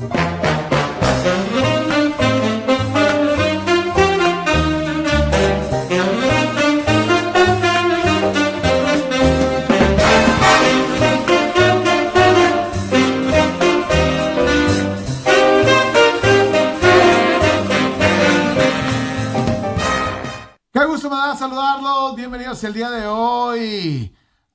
de hoy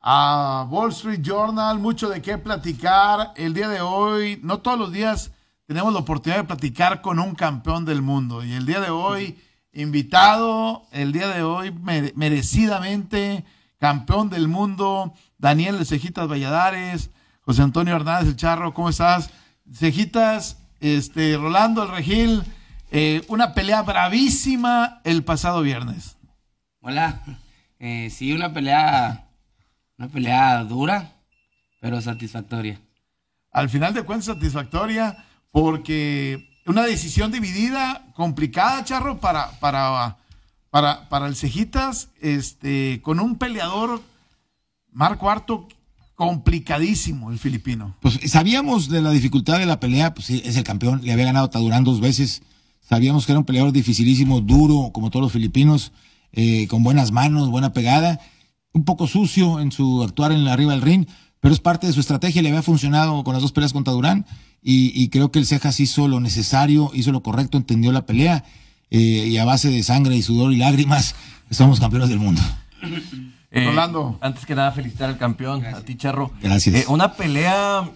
a Wall Street Journal, mucho de qué platicar. El día de hoy, no todos los días tenemos la oportunidad de platicar con un campeón del mundo. Y el día de hoy, invitado, el día de hoy, merecidamente, campeón del mundo, Daniel de Cejitas Valladares, José Antonio Hernández El Charro, ¿cómo estás? Cejitas, este, Rolando El Regil, eh, una pelea bravísima el pasado viernes. Hola, eh, sí, una pelea, una pelea dura, pero satisfactoria. Al final de cuentas, satisfactoria, porque una decisión dividida, complicada, Charro, para, para, para, para el Cejitas, este, con un peleador, Marco Harto, complicadísimo, el filipino. Pues sabíamos de la dificultad de la pelea, pues es el campeón, le había ganado a Tadurán dos veces, sabíamos que era un peleador dificilísimo, duro, como todos los filipinos eh, con buenas manos, buena pegada, un poco sucio en su actuar en la arriba del ring, pero es parte de su estrategia, le había funcionado con las dos peleas contra Durán y, creo que el Cejas hizo lo necesario, hizo lo correcto, entendió la pelea eh, y a base de sangre y sudor y lágrimas somos campeones del mundo. Eh, Antes que nada, felicitar al campeón, a ti, Charro. Gracias. Eh, una pelea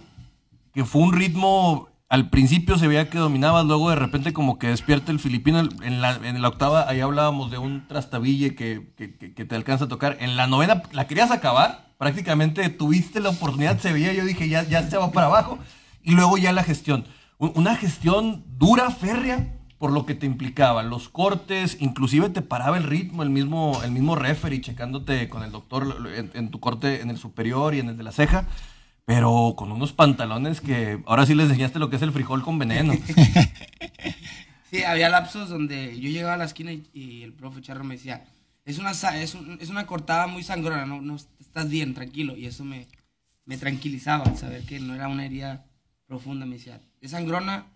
que fue un ritmo al principio se veía que dominaba, luego de repente como que despierta el filipino. En la, en la octava, ahí hablábamos de un trastabille que, que, te alcanza a tocar. En la novena, la querías acabar, prácticamente tuviste la oportunidad, se veía, yo dije, ya, ya se va para abajo. Y luego ya la gestión. Una gestión dura, férrea, por lo que te implicaba. Los cortes, inclusive te paraba el ritmo, el mismo, el mismo referee, checándote con el doctor en, en tu corte, en el superior y en el de la ceja pero con unos pantalones que ahora sí les enseñaste lo que es el frijol con veneno. sí, había lapsos donde yo llegaba a la esquina y, el profe Charro me decía, es una, es, es una cortada muy sangrona, no, no estás bien, tranquilo. Y eso me, me tranquilizaba, saber que no era una herida profunda. Me decía, es sangrona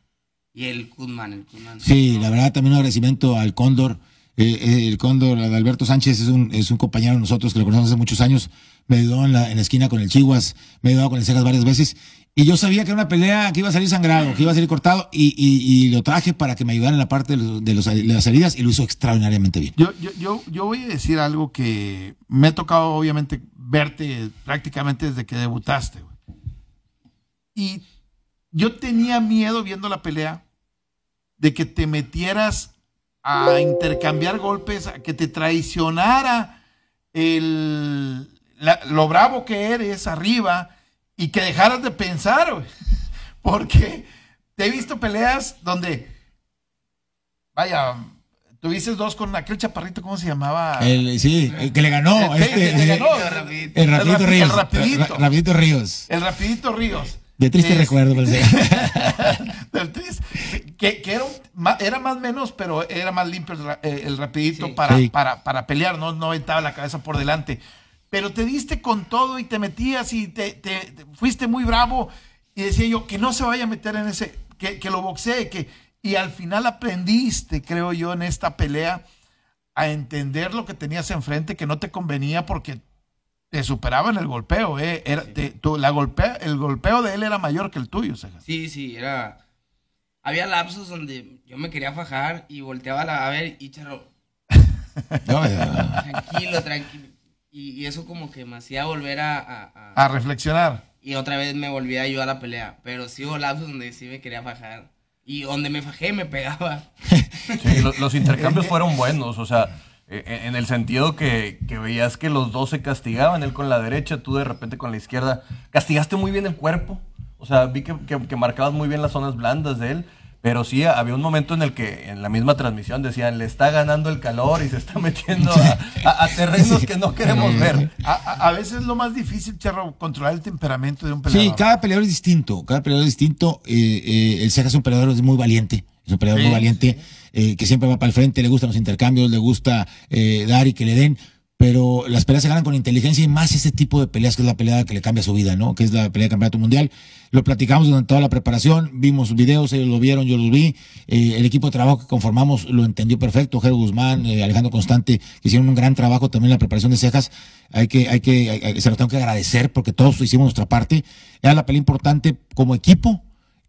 y el Kudman, el Sí, la verdad también un agradecimiento al Cóndor. Eh, eh, el Cóndor, Alberto Sánchez, es un, es un compañero de nosotros que lo conocemos hace muchos años me ayudó en la, en la esquina con el Chihuas, me ayudó con el Cegas varias veces. Y yo sabía que era una pelea que iba a salir sangrado, que iba a salir cortado, y, y, lo traje para que me ayudara en la parte de, los, de, las heridas y lo hizo extraordinariamente bien. Yo, yo, yo, yo voy a decir algo que me ha tocado, obviamente, verte prácticamente desde que debutaste. Y yo tenía miedo viendo la pelea de que te metieras a intercambiar golpes, a que te traicionara el, lo bravo que eres arriba y que dejaras de pensar, porque te he visto peleas donde, vaya, tuviste dos con aquel chaparrito, ¿cómo se llamaba? El, sí, el que le ganó. El, este, el, ganó. el, rapidito Ríos. El rapidito. rapidito Ríos. El rapidito Ríos. De triste recuerdo, que, que era, era más menos, pero era más limpio el, rapidito para, para, para pelear, no, no aventaba la cabeza por delante pero te diste con todo y te metías y te, fuiste muy bravo y decía yo que no se vaya a meter en ese, que, que lo boxee, que, y al final aprendiste, creo yo, en esta pelea a entender lo que tenías enfrente, que no te convenía porque te superaba en el golpeo, ¿eh? Era, la golpea, el golpeo de él era mayor que el tuyo, Sí, sí, era... Había lapsos donde yo me quería fajar y volteaba a ver y charro... tranquilo, tranquilo. Y, eso como que me hacía volver a, a, reflexionar. Y otra vez me volvía yo a la pelea. Pero sí hubo lapsos donde sí me quería fajar. Y donde me fajé me pegaba. Sí, los, intercambios fueron buenos. O sea, e, e, en el sentido que, que, veías que los dos se castigaban. Él con la derecha, tú de repente con la izquierda. Castigaste muy bien el cuerpo. O sea, vi que, que, que marcabas muy bien las zonas blandas de él. Pero sí, había un momento en el que en la misma transmisión decían, le está ganando el calor y se está metiendo a, terrenos que no queremos ver. A, veces es lo más difícil, Charro, controlar el temperamento de un peleador. Sí, cada peleador es distinto, cada peleador es distinto. Eh, eh, el Ceja es un peleador muy valiente, es un peleador muy valiente, eh, que siempre va para el frente, le gustan los intercambios, le gusta dar y que le den. Pero las peleas se ganan con inteligencia y más ese tipo de peleas que es la pelea que le cambia su vida, ¿no? Que es la pelea de campeonato mundial. Lo platicamos durante toda la preparación, vimos videos, ellos lo vieron, yo los vi. Eh, el equipo de trabajo que conformamos lo entendió perfecto. Jero Guzmán, eh, Alejandro Constante, hicieron un gran trabajo también en la preparación de cejas. Hay que, hay que, se lo tengo que agradecer porque todos hicimos nuestra parte. Era la pelea importante como equipo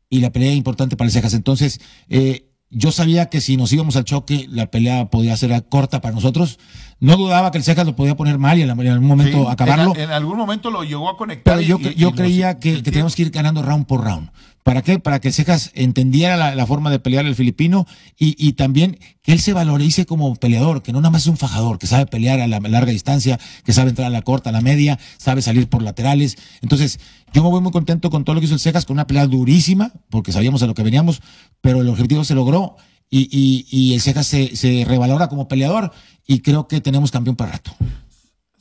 y la pelea importante para el cejas. Entonces, eh, yo sabía que si nos íbamos al choque, la pelea podía ser corta para nosotros. No dudaba que el Cejas lo podía poner mal y en algún momento Sí, acabarlo. En, en algún momento lo llegó a conectar. Pero y- yo, y- yo y creía que, que teníamos que ir ganando round por round. ¿Para qué? Para que Cejas entendiera la, forma de pelear el filipino y, y también que él se valorice como peleador, que no nada más es un fajador, que sabe pelear a la larga distancia, que sabe entrar a la corta, a la media, sabe salir por laterales. Entonces, yo me voy muy contento con todo lo que hizo el Cejas, con una pelea durísima, porque sabíamos a lo que veníamos, pero el objetivo se logró y el Cejas se, se revalora como peleador y creo que tenemos campeón para rato.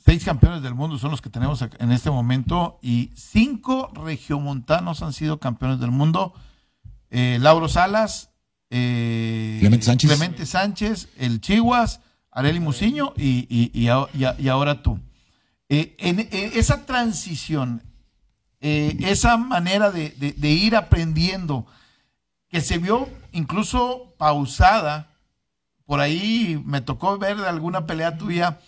Seis campeones del mundo son los que tenemos en este momento y cinco regiomontanos han sido campeones del mundo. Eh, Lauro Salas, eh, Clemente Sánchez. Clemente Sánchez, el Chihuas, Areli Muciño y, y- y y ahora tú. Eh, en, en esa transición, eh, esa manera de, de- de ir aprendiendo, que se vio incluso pausada, por ahí me tocó ver de alguna pelea tuya,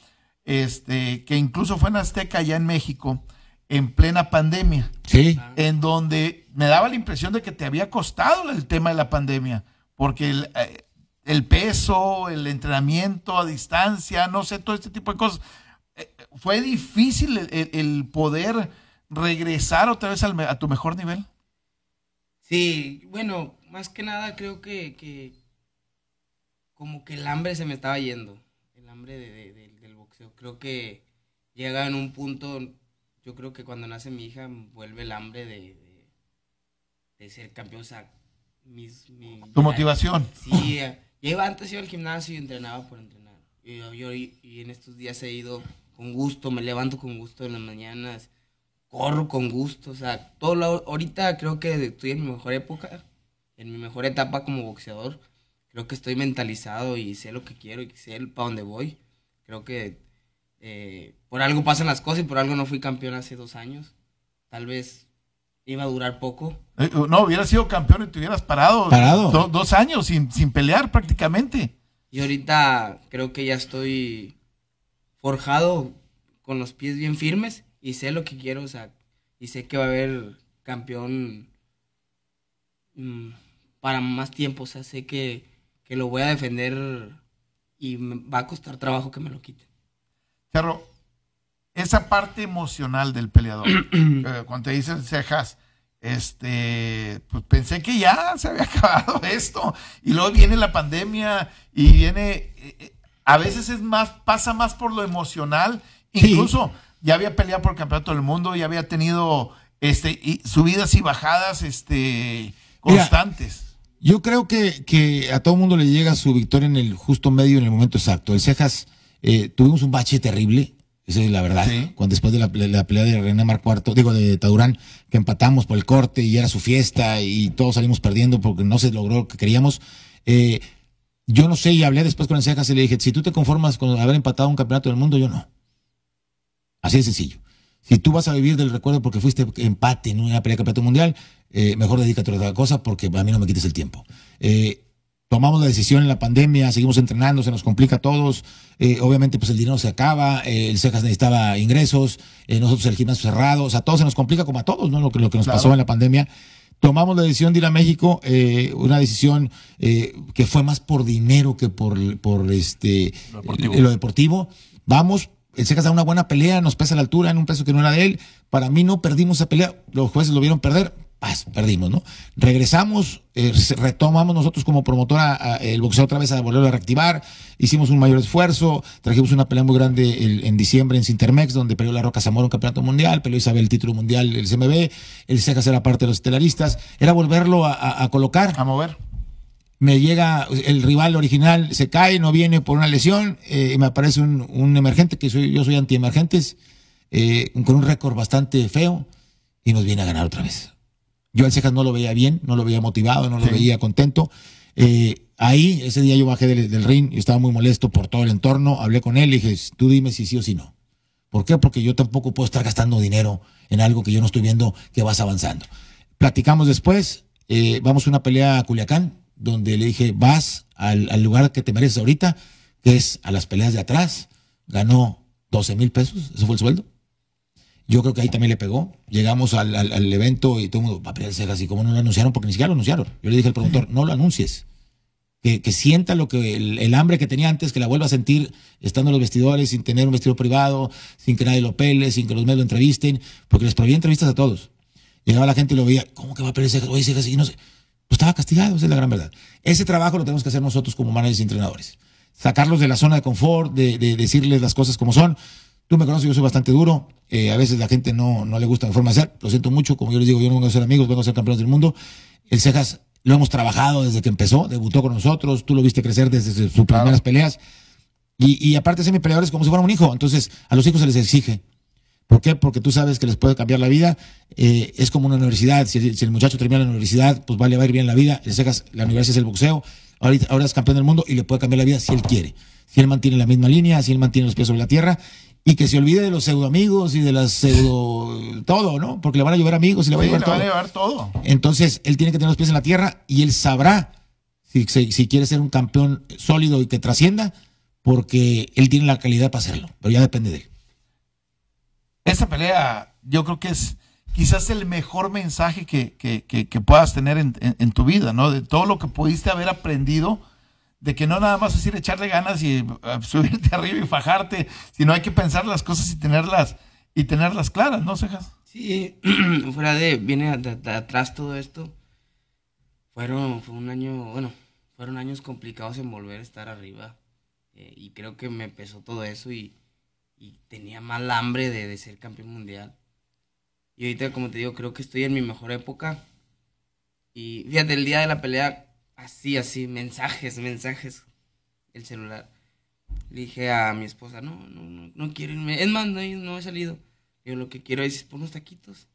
este, que incluso fue en Azteca, allá en México, en plena pandemia, Sí. en donde me daba la impresión de que te había costado el tema de la pandemia, porque el, eh, el peso, el entrenamiento a distancia, no sé, todo este tipo de cosas, eh, fue difícil el, el- poder regresar otra vez al a tu mejor nivel. Sí, bueno, más que nada creo que, que como que el hambre se me estaba yendo, el hambre de- de- de- boxeo. Creo que llega en un punto, yo creo que cuando nace mi hija vuelve el hambre de, de, de ser campeón. O sea, mis, mi- Tu motivación. Sí, yo iba antes iba al gimnasio y entrenaba por entrenar. Y, yo, yo- y en estos días he ido con gusto, me levanto con gusto en las mañanas, corro con gusto, o sea, todo lo, ahorita creo que estoy en mi mejor época, en mi mejor etapa como boxeador. Creo que estoy mentalizado y sé lo que quiero y sé para dónde voy. Creo que eh, por algo pasan las cosas y por algo no fui campeón hace dos años. Tal vez iba a durar poco. Eh, No, hubieras sido campeón y te hubieras parado, Parado. do- dos años sin, sin pelear prácticamente. Y ahorita creo que ya estoy forjado con los pies bien firmes y sé lo que quiero, o sea, y sé que va a haber campeón mm, para más tiempo, o sea, sé que, que lo voy a defender y me va a costar trabajo que me lo quiten. Cerro, esa parte emocional del peleador, eh, cuando te dicen cejas, este, pues pensé que ya se había acabado esto, y luego viene la pandemia y viene, eh, eh, a veces es más, pasa más por lo emocional, Sí. incluso ya había peleado por el campeonato del mundo, ya había tenido este, y subidas y bajadas este, Mira, constantes. Yo creo que, que a todo mundo le llega su victoria en el justo medio, en el momento exacto. El Cejas, eh, tuvimos un bache terrible, esa es la verdad. Sí. Cuando después de la, la pelea de René Mar Cuarto, digo, de Tadurán, que empatamos por el corte y era su fiesta y todos salimos perdiendo porque no se logró lo que queríamos. Eh, yo no sé, y hablé después con el Cejas y le dije, si tú te conformas con haber empatado un campeonato del mundo, yo no. Así de sencillo. Si tú vas a vivir del recuerdo porque fuiste empate en una pelea de campeonato mundial, eh, mejor dedícate a otra cosa porque a mí no me quites el tiempo. Eh, tomamos la decisión en la pandemia, seguimos entrenando, se nos complica a todos. eh, obviamente, pues el dinero se acaba, eh, el Cejas necesitaba ingresos, eh, nosotros el gimnasio cerrado, o sea, todo se nos complica como a todos, ¿no? Lo que, lo que nos Claro. pasó en la pandemia. Tomamos la decisión de ir a México, una decisión que fue más por dinero que por, por este, Lo deportivo. lo deportivo. Vamos, el Cejas da una buena pelea, nos pesa la altura en un peso que no era de él. Para mí no perdimos esa pelea, los jueces lo vieron perder, paz, perdimos, ¿no? Regresamos, eh, retomamos nosotros como promotora a- el boxeo otra vez a volverlo a reactivar, hicimos un mayor esfuerzo, trajimos una pelea muy grande en diciembre en Cintermex, donde peleó la Roca Zamora un campeonato mundial, peleó Isabel el título mundial el CMB, el Cejas era parte de los estelaristas, era volverlo a colocar A mover. Me llega el rival original, se cae, no viene por una lesión, eh, me aparece un, un emergente, que soy, yo soy antiemergentes, eh, con un récord bastante feo, y nos viene a ganar otra vez. Yo al Cejas no lo veía bien, no lo veía motivado, no lo Sí. veía contento. eh, ahí, ese día yo bajé del, del ring y estaba muy molesto por todo el entorno. Hablé con él y dije, tú dime si sí o si no. ¿Por qué? Porque yo tampoco puedo estar gastando dinero en algo que yo no estoy viendo que vas avanzando. Platicamos después, eh, vamos a una pelea a Culiacán, donde le dije, vas al, lugar que te mereces ahorita, que es a las peleas de atrás. Ganó 12 mil pesos, ese fue el sueldo. Yo creo que ahí también le pegó. Llegamos al, al- evento y todo el mundo va a pelear y como no lo anunciaron, porque ni siquiera lo anunciaron. Yo le dije al promotor, no lo anuncies. Que, sienta lo que el, el hambre que tenía antes, que la vuelva a sentir estando en los vestidores, sin tener un vestido privado, sin que nadie lo pele, sin que los medios lo entrevisten, porque les prohibía entrevistas a todos. Llegaba la gente y lo veía, ¿cómo que va a pelear cejas? Oye, cejas, y no sé. Pues estaba castigado, esa es la gran verdad. Ese trabajo lo tenemos que hacer nosotros como managers y entrenadores. Sacarlos de la zona de confort, de, de decirles las cosas como son. Tú me conoces, yo soy bastante duro. Eh, a veces la gente no, no le gusta mi forma de ser. Lo siento mucho. Como yo les digo, yo no vengo a ser amigos, vengo a ser campeones del mundo. El Cejas lo hemos trabajado desde que empezó, debutó con nosotros. Tú lo viste crecer desde sus primeras peleas. Y, y aparte, ser mi peleador es como si fuera un hijo. Entonces, a los hijos se les exige. ¿Por qué? Porque tú sabes que les puede cambiar la vida. Eh, es como una universidad. Si, el- si el muchacho termina la universidad, pues vale, va a ir bien la vida. El Cejas, la universidad es el boxeo. Ahorita, ahora es campeón del mundo y le puede cambiar la vida si él quiere. Si él mantiene la misma línea, si él mantiene los pies sobre la tierra y que se olvide de los pseudo amigos y de las pseudo todo, ¿no? Porque le van a llover amigos y le va a Sí, llevar le van a llevar todo. Entonces, él tiene que tener los pies en la tierra y él sabrá si, si, si quiere ser un campeón sólido y que trascienda, porque él tiene la calidad para hacerlo, pero ya depende de él. Esa pelea, yo creo que es quizás el mejor mensaje que, que- que- puedas tener en, en- en tu vida, ¿no? De todo lo que pudiste haber aprendido, de que no nada más es ir a echarle ganas y eh, subirte arriba y fajarte, sino hay que pensar las cosas y tenerlas, y tenerlas claras, ¿no, Cejas? Sí, fuera de, viene de, de atrás todo esto. Fueron, fue un año, bueno, fueron años complicados en volver a estar arriba. eh, y creo que me pesó todo eso y, y tenía mal hambre de, de ser campeón mundial. Y ahorita, como te digo, creo que estoy en mi mejor época. Y fíjate, el día de la pelea, así, así, mensajes, mensajes, el celular. Le dije a mi esposa, no, no, no, no quiero irme. Es más, no, he- no he salido. Yo lo que quiero es por unos taquitos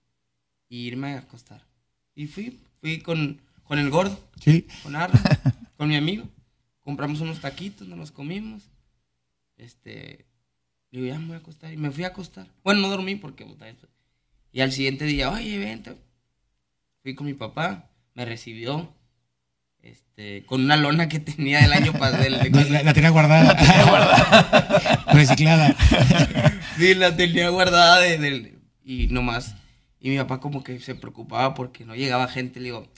y irme a acostar. Y fui, fui con, con el gordo, Sí. con Arnold, con mi amigo. Compramos unos taquitos, nos los comimos. Este, digo, ya me voy a acostar. Y me fui a acostar. Bueno, no dormí porque... Y al siguiente día, oye, vente. Fui con mi papá, me recibió. Este, con una lona que tenía del año pasado. La, tenía guardada. Reciclada. Sí, la tenía guardada de, del- y nomás. Y mi papá como que se preocupaba porque no llegaba gente. Le digo,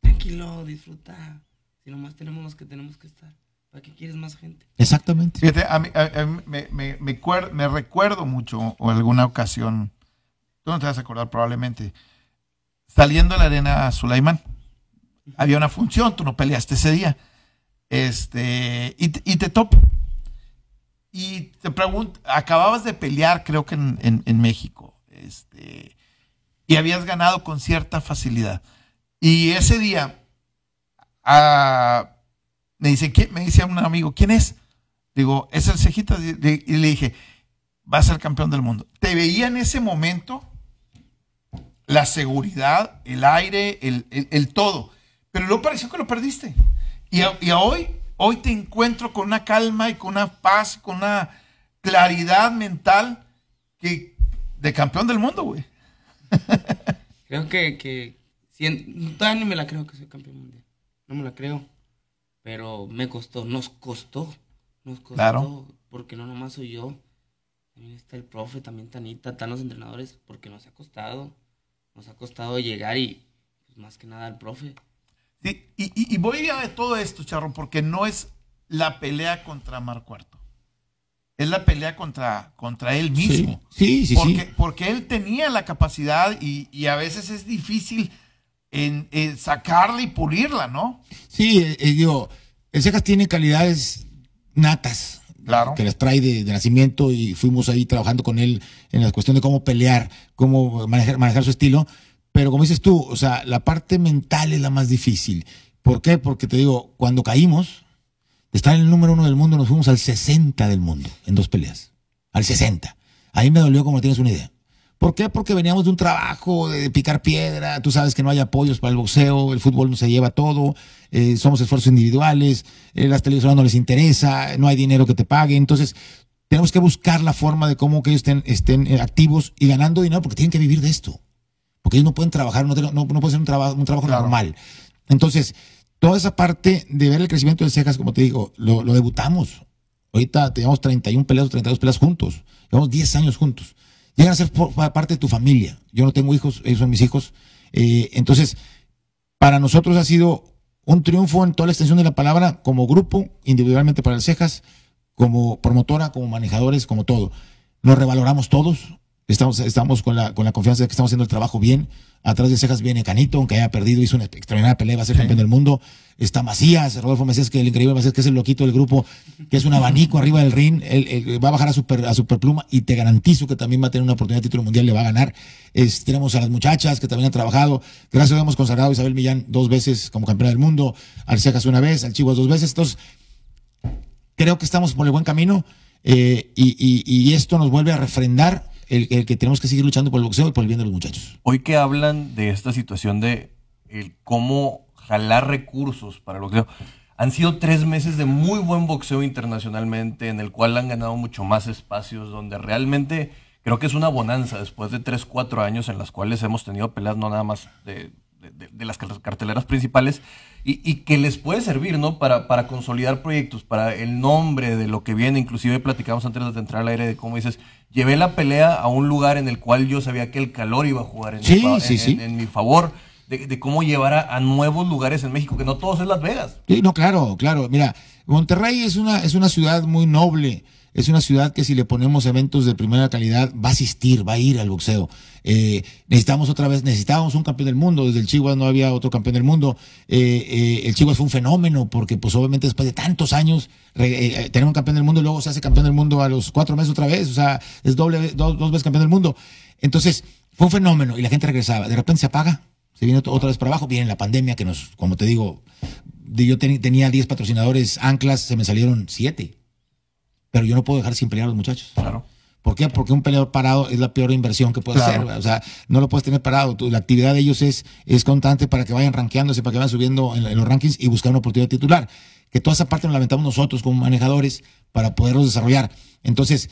tranquilo, disfruta. Si nomás tenemos los que tenemos que estar. ¿Para qué quieres más gente? Exactamente. Fíjate, a mí, a- a mí me, me- me cuer- me recuerdo mucho, o alguna ocasión, tú no te vas a acordar probablemente, saliendo a la arena Sulaimán, había una función, tú no peleaste ese día, este, y, te- y te topo. Y te pregunto, acababas de pelear, creo que en, en- en México, este, y habías ganado con cierta facilidad. Y ese día, ah, me dice, me dice un amigo, ¿quién es? Digo, es el Cejitas. Y le- dije, va a ser campeón del mundo. Te veía en ese momento la seguridad, el aire, el, todo. Pero luego pareció que lo perdiste. Y, a- a hoy, hoy te encuentro con una calma y con una paz, con una claridad mental que de campeón del mundo, güey. Creo que, que todavía ni me la creo que soy campeón mundial. No me la creo. Pero me costó, nos costó. Nos costó. Claro. Porque no nomás soy yo. También está el profe, también Tanita, están los entrenadores. Porque nos ha costado. Nos ha costado llegar y pues, más que nada el profe. Sí, y, y- y voy a de todo esto, Charro, porque no es la pelea contra Mar Cuarto. Es la pelea contra, contra él mismo. Sí, sí, sí. porque, sí. porque él tenía la capacidad y, y a veces es difícil en, en sacarla y pulirla, ¿no? Sí, eh, eh, digo, el Cejas tiene calidades natas. Claro. Que las trae de, de nacimiento y fuimos ahí trabajando con él en la cuestión de cómo pelear, cómo manejar, manejar su estilo. Pero como dices tú, o sea, la parte mental es la más difícil. ¿Por qué? Porque te digo, cuando caímos, de estar en el número uno del mundo, nos fuimos al 60 del mundo en dos peleas. Al 60. Ahí me dolió como no tienes una idea. ¿Por qué? Porque veníamos de un trabajo de picar piedra, tú sabes que no hay apoyos para el boxeo, el fútbol no se lleva todo, eh, somos esfuerzos individuales, eh, las televisoras no les interesa, no hay dinero que te paguen, entonces tenemos que buscar la forma de cómo que ellos estén, estén eh, activos y ganando dinero porque tienen que vivir de esto, porque ellos no pueden trabajar, no, no, no puede ser un, trabajo un trabajo Claro. normal. Entonces, toda esa parte de ver el crecimiento de Cejas, como te digo, lo, lo debutamos. Ahorita teníamos 31 peleas o 32 peleas juntos. Llevamos 10 años juntos. Llegan a ser parte de tu familia. Yo no tengo hijos, ellos son mis hijos. Eh, entonces, para nosotros ha sido un triunfo en toda la extensión de la palabra, como grupo, individualmente para el Cejas, como promotora, como manejadores, como todo. Nos revaloramos todos. Estamos, estamos con, la, con la confianza de que estamos haciendo el trabajo bien. Atrás de Cejas viene Canito, aunque haya perdido, hizo una extraordinaria pelea, va a ser campeón del mundo. Está Macías, Rodolfo Macías, que el increíble Macías, que es el loquito del grupo, que es un abanico arriba del ring. Él, él va a bajar a super, a superpluma y te garantizo que también va a tener una oportunidad de título mundial, le va a ganar. Es- tenemos a las muchachas que también han trabajado. Gracias a Dios hemos consagrado a Isabel Millán dos veces como campeona del mundo, al Cejas una vez, al Chivas dos veces. Entonces, creo que estamos por el buen camino eh, y, y- y esto nos vuelve a refrendar el, que tenemos que seguir luchando por el boxeo y por el bien de los muchachos. Hoy que hablan de esta situación de el cómo jalar recursos para el boxeo, han sido tres meses de muy buen boxeo internacionalmente, en el cual han ganado mucho más espacios, donde realmente creo que es una bonanza después de tres, cuatro años en las cuales hemos tenido peleas no nada más de, de- las car- carteleras principales y, y que les puede servir, ¿no? Para, para consolidar proyectos, para el nombre de lo que viene. Inclusive platicamos antes de entrar al aire de cómo dices, llevé la pelea a un lugar en el cual yo sabía que el calor iba a jugar en, Sí, mi, sí, sí. en- en mi favor, de, de cómo llevar a, a nuevos lugares en México, que no todos es Las Vegas. Sí, no, claro, claro. Mira, Monterrey es una, es una ciudad muy noble. Es una ciudad que si le ponemos eventos de primera calidad va a asistir, va a ir al boxeo. Eh, necesitamos otra vez, necesitábamos un campeón del mundo. Desde el Chihuahua no había otro campeón del mundo. Eh, eh, el Chihuahua fue un fenómeno porque pues obviamente después de tantos años tener un campeón del mundo y luego se hace campeón del mundo a los cuatro meses otra vez. O sea, es doble, dos, dos veces campeón del mundo. Entonces, fue un fenómeno y la gente regresaba. De repente se apaga, se viene ot- otra vez para abajo, viene la pandemia que nos, como te digo, yo tenía 10 patrocinadores anclas, se me salieron 7. Pero yo no puedo dejar sin pelear a los muchachos. Claro. ¿Por qué? Porque un peleador parado es la peor inversión que puedes Claro. hacer. O sea, no lo puedes tener parado. La actividad de ellos es, es constante para que vayan rankeándose, para que vayan subiendo en, en los rankings y buscar una oportunidad titular. Que toda esa parte nos la aventamos nosotros como manejadores para poderlos desarrollar. Entonces,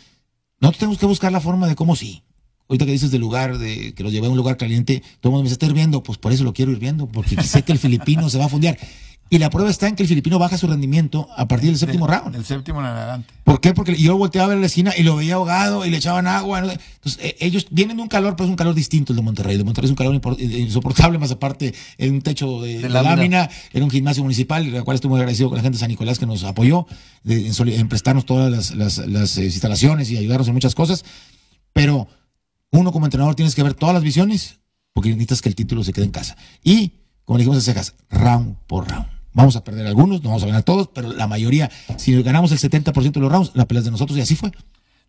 nosotros tenemos que buscar la forma de cómo sí. Ahorita que dices del lugar, de que los llevé a un lugar caliente, todo el mundo me dice, está hirviendo. Pues por eso lo quiero ir viendo, porque sé que el filipino se va a fundear. Y la prueba está en que el filipino baja su rendimiento a partir del séptimo round. El séptimo en adelante. ¿Por qué? Porque yo volteaba a ver la esquina y lo veía ahogado y le echaban agua. ¿no? Entonces, eh, ellos vienen de un calor, pero es un calor distinto el de Monterrey. El de Monterrey es un calor eh, insoportable, más aparte en un techo de, de lámina. lámina, en un gimnasio municipal, la cual estoy muy agradecido con la gente de San Nicolás que nos apoyó de- en, en prestarnos todas las, las- las, eh, instalaciones y ayudarnos en muchas cosas. Pero uno como entrenador tienes que ver todas las visiones porque necesitas que el título se quede en casa. Y, como dijimos a Cejas, round por round. Vamos a perder algunos, no vamos a ganar todos, pero la mayoría, si ganamos el 70% de los rounds, la pelea es de nosotros y así fue.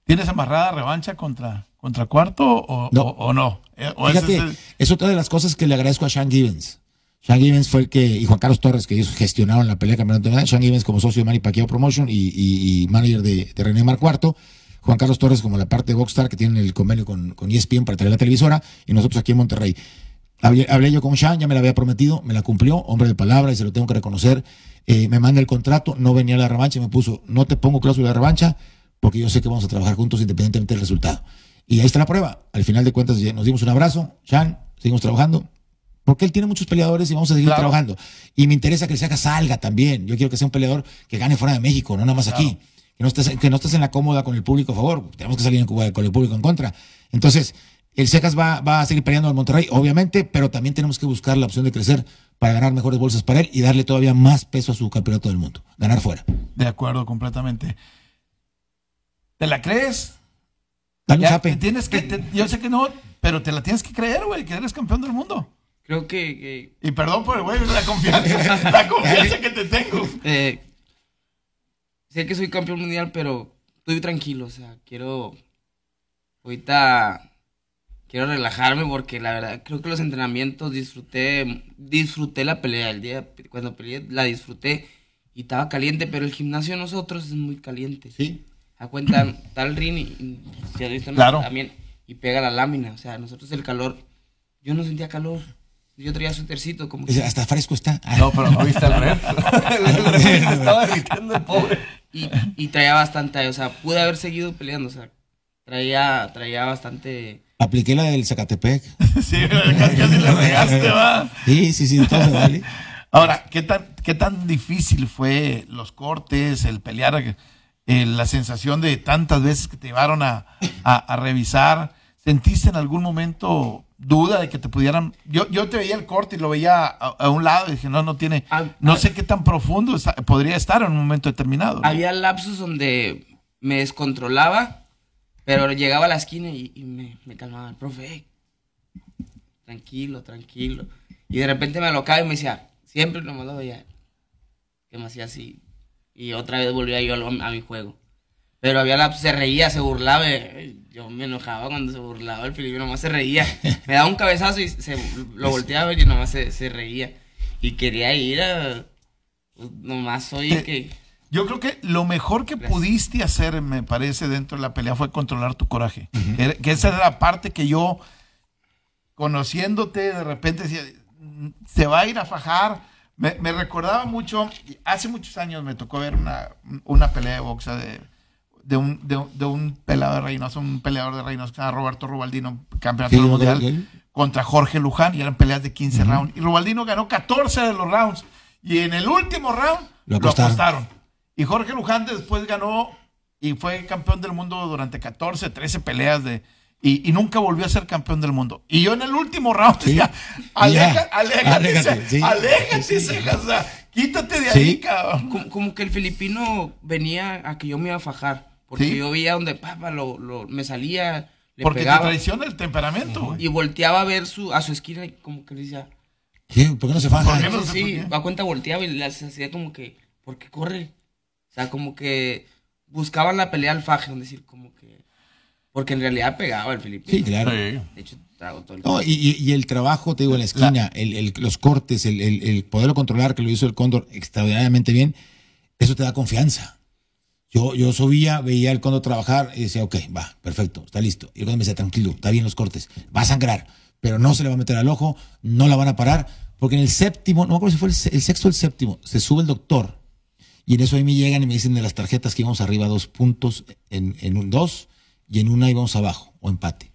¿Tienes amarrada revancha contra, contra Cuarto o No. o, o no? Eh, o Fíjate, es el- es otra de las cosas que le agradezco a Sean Gibbons. Sean Gibbons fue el que, y Juan Carlos Torres, que ellos gestionaron la pelea de campeonato nacional. Sean Gibbons como socio de Manny Pacquiao Promotion y, y- y manager de, de René Mar Cuarto. Juan Carlos Torres como la parte de Boxstar, que tienen el convenio con, con ESPN para traer la televisora, y nosotros aquí en Monterrey. Hablé, hablé yo con Sean, ya me la había prometido, me la cumplió, hombre de palabra, y se lo tengo que reconocer. Eh, me manda el contrato, no venía la revancha, y me puso, no te pongo cláusula de revancha, porque yo sé que vamos a trabajar juntos independientemente del resultado. Y ahí está la prueba. Al final de cuentas nos dimos un abrazo, Sean, seguimos trabajando. Porque él tiene muchos peleadores y vamos a seguir Claro. trabajando. Y me interesa que el Saca salga también. Yo quiero que sea un peleador que gane fuera de México, no nada más aquí. Que no, estés, que no estés en la cómoda con el público a favor. Tenemos que salir en Cuba con el público en contra. Entonces, el Secas va, va a seguir peleando al Monterrey, obviamente, pero también tenemos que buscar la opción de crecer para ganar mejores bolsas para él y darle todavía más peso a su campeonato del mundo. Ganar fuera. De acuerdo, completamente. ¿Te la crees? Dale un Ya, zape. te tienes que, te- yo sé que no, pero te la tienes que creer, güey, que eres campeón del mundo. Creo que, que, Y perdón por el güey, la confianza, la confianza que te tengo. eh, sé que soy campeón mundial, pero estoy tranquilo. O sea, quiero. Ahorita. Quiero relajarme porque la verdad creo que los entrenamientos disfruté. Disfruté la pelea. El día cuando peleé la disfruté y estaba caliente, pero el gimnasio de nosotros es muy caliente. Sí. A cuenta, tal ring y, y viste, ¿no? Claro. también y pega la lámina. O sea, nosotros el calor, yo no sentía calor. Yo traía suétercito, como Es- que, Hasta fresco está. No, pero hoy está el ref. estaba derritiendo el pobre. y, y traía bastante, o sea, pude haber seguido peleando, o sea, traía, traía bastante... Apliqué la del Zacatepec. Sí, casi le regaste, va. Sí, sí, sí, todo se vale. Ahora, ¿qué tan, ¿qué tan difícil fue los cortes, el pelear, eh, la sensación de tantas veces que te llevaron a, a- a revisar? ¿Sentiste en algún momento duda de que te pudieran... Yo, yo te veía el corte y lo veía a, a un lado y dije, no, no tiene... Ah, No ah. sé qué tan profundo está- podría estar en un momento determinado. ¿no? Había lapsos donde me descontrolaba, pero llegaba a la esquina y, y me, me calmaba el profe, "Ey, tranquilo, tranquilo. Y de repente me alocaba y me decía, siempre nomás lo veía, que me hacía así. Y otra vez volvía yo a, mi juego. Pero había lapsos, se reía, se burlaba. eh, Yo me enojaba cuando se burlaba el filipino, nomás se reía. Me daba un cabezazo y se, lo volteaba y nomás se, se reía. Y quería ir a... pues, nomás Te- que... Yo creo que lo mejor que Gracias. pudiste hacer, me parece, dentro de la pelea fue controlar tu coraje. Que esa era la parte que yo, conociéndote, de repente decía, "Mm, se va a ir a fajar. Me, me recordaba mucho, hace muchos años me tocó ver una, una pelea de boxa de, de un, de, de un peleador de Reynosa, un peleador de Reynosa, que se llama Roberto Rubaldino, campeonato mundial, contra Jorge Luján, y eran peleas de 15 rounds. Y Rubaldino ganó 14 de los rounds. Y en el último round Lo lo acostaron. Y Jorge Luján después ganó y fue campeón del mundo durante 14, 13 peleas de... Y, y nunca volvió a ser campeón del mundo. Y yo en el último round decía, aleja- Ya. aléjate, Aléjate, sí. aléjate, Sí, sí. cejas, o sea, quítate de Sí. ahí, cabrón. como, como que el filipino venía a que yo me iba a fajar. Porque Sí. yo veía donde papa, lo, lo- me salía, le Porque te pegaba. traiciona el temperamento, güey. Y volteaba a ver su, a su esquina y como que le decía, ¿Qué? ¿Por qué no se ¿Por faja? qué no? sí, sé sí, por qué. a cuenta volteaba y le hacía como que, ¿por qué corre? O sea, como que buscaban la pelea al faje, es decir, como que, porque en realidad pegaba el filipino. Sí, claro. De hecho, trago todo el No, y, y- el trabajo, te digo, en la esquina, el- el- los cortes, el, el- el poderlo controlar, que lo hizo el Cóndor extraordinariamente bien, eso te da confianza. Yo, yo subía, veía al Cóndor trabajar y decía, ok, va, perfecto, está listo. Y el Cóndor me decía, tranquilo, está bien los cortes, va a sangrar, pero no se le va a meter al ojo, no la van a parar, porque en el séptimo, no me acuerdo si fue el sexto o el séptimo, se sube el doctor y en eso ahí me llegan y me dicen de las tarjetas que íbamos arriba dos puntos, en, en un dos y en una íbamos abajo, o empate.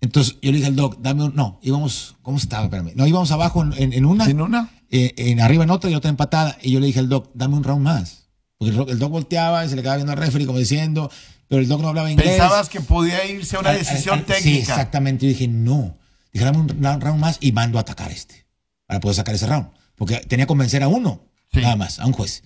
Entonces yo le dije al doc, dame un. No, íbamos. ¿Cómo estaba? Espérame. No, íbamos abajo en, en- en una, ¿Sin una? eh, en arriba en otra y otra empatada. Y yo le dije al doc, dame un round más. Porque el, doc- el doc volteaba y se le quedaba viendo al referee como diciendo, pero el doc no hablaba inglés. Pensabas que podía irse a una Al- al- decisión al- técnica. Sí, exactamente. Yo dije, no. Dije, dame un round más y mando a atacar este. Para poder sacar ese round. Porque tenía que convencer a uno, Sí. nada más, a un juez.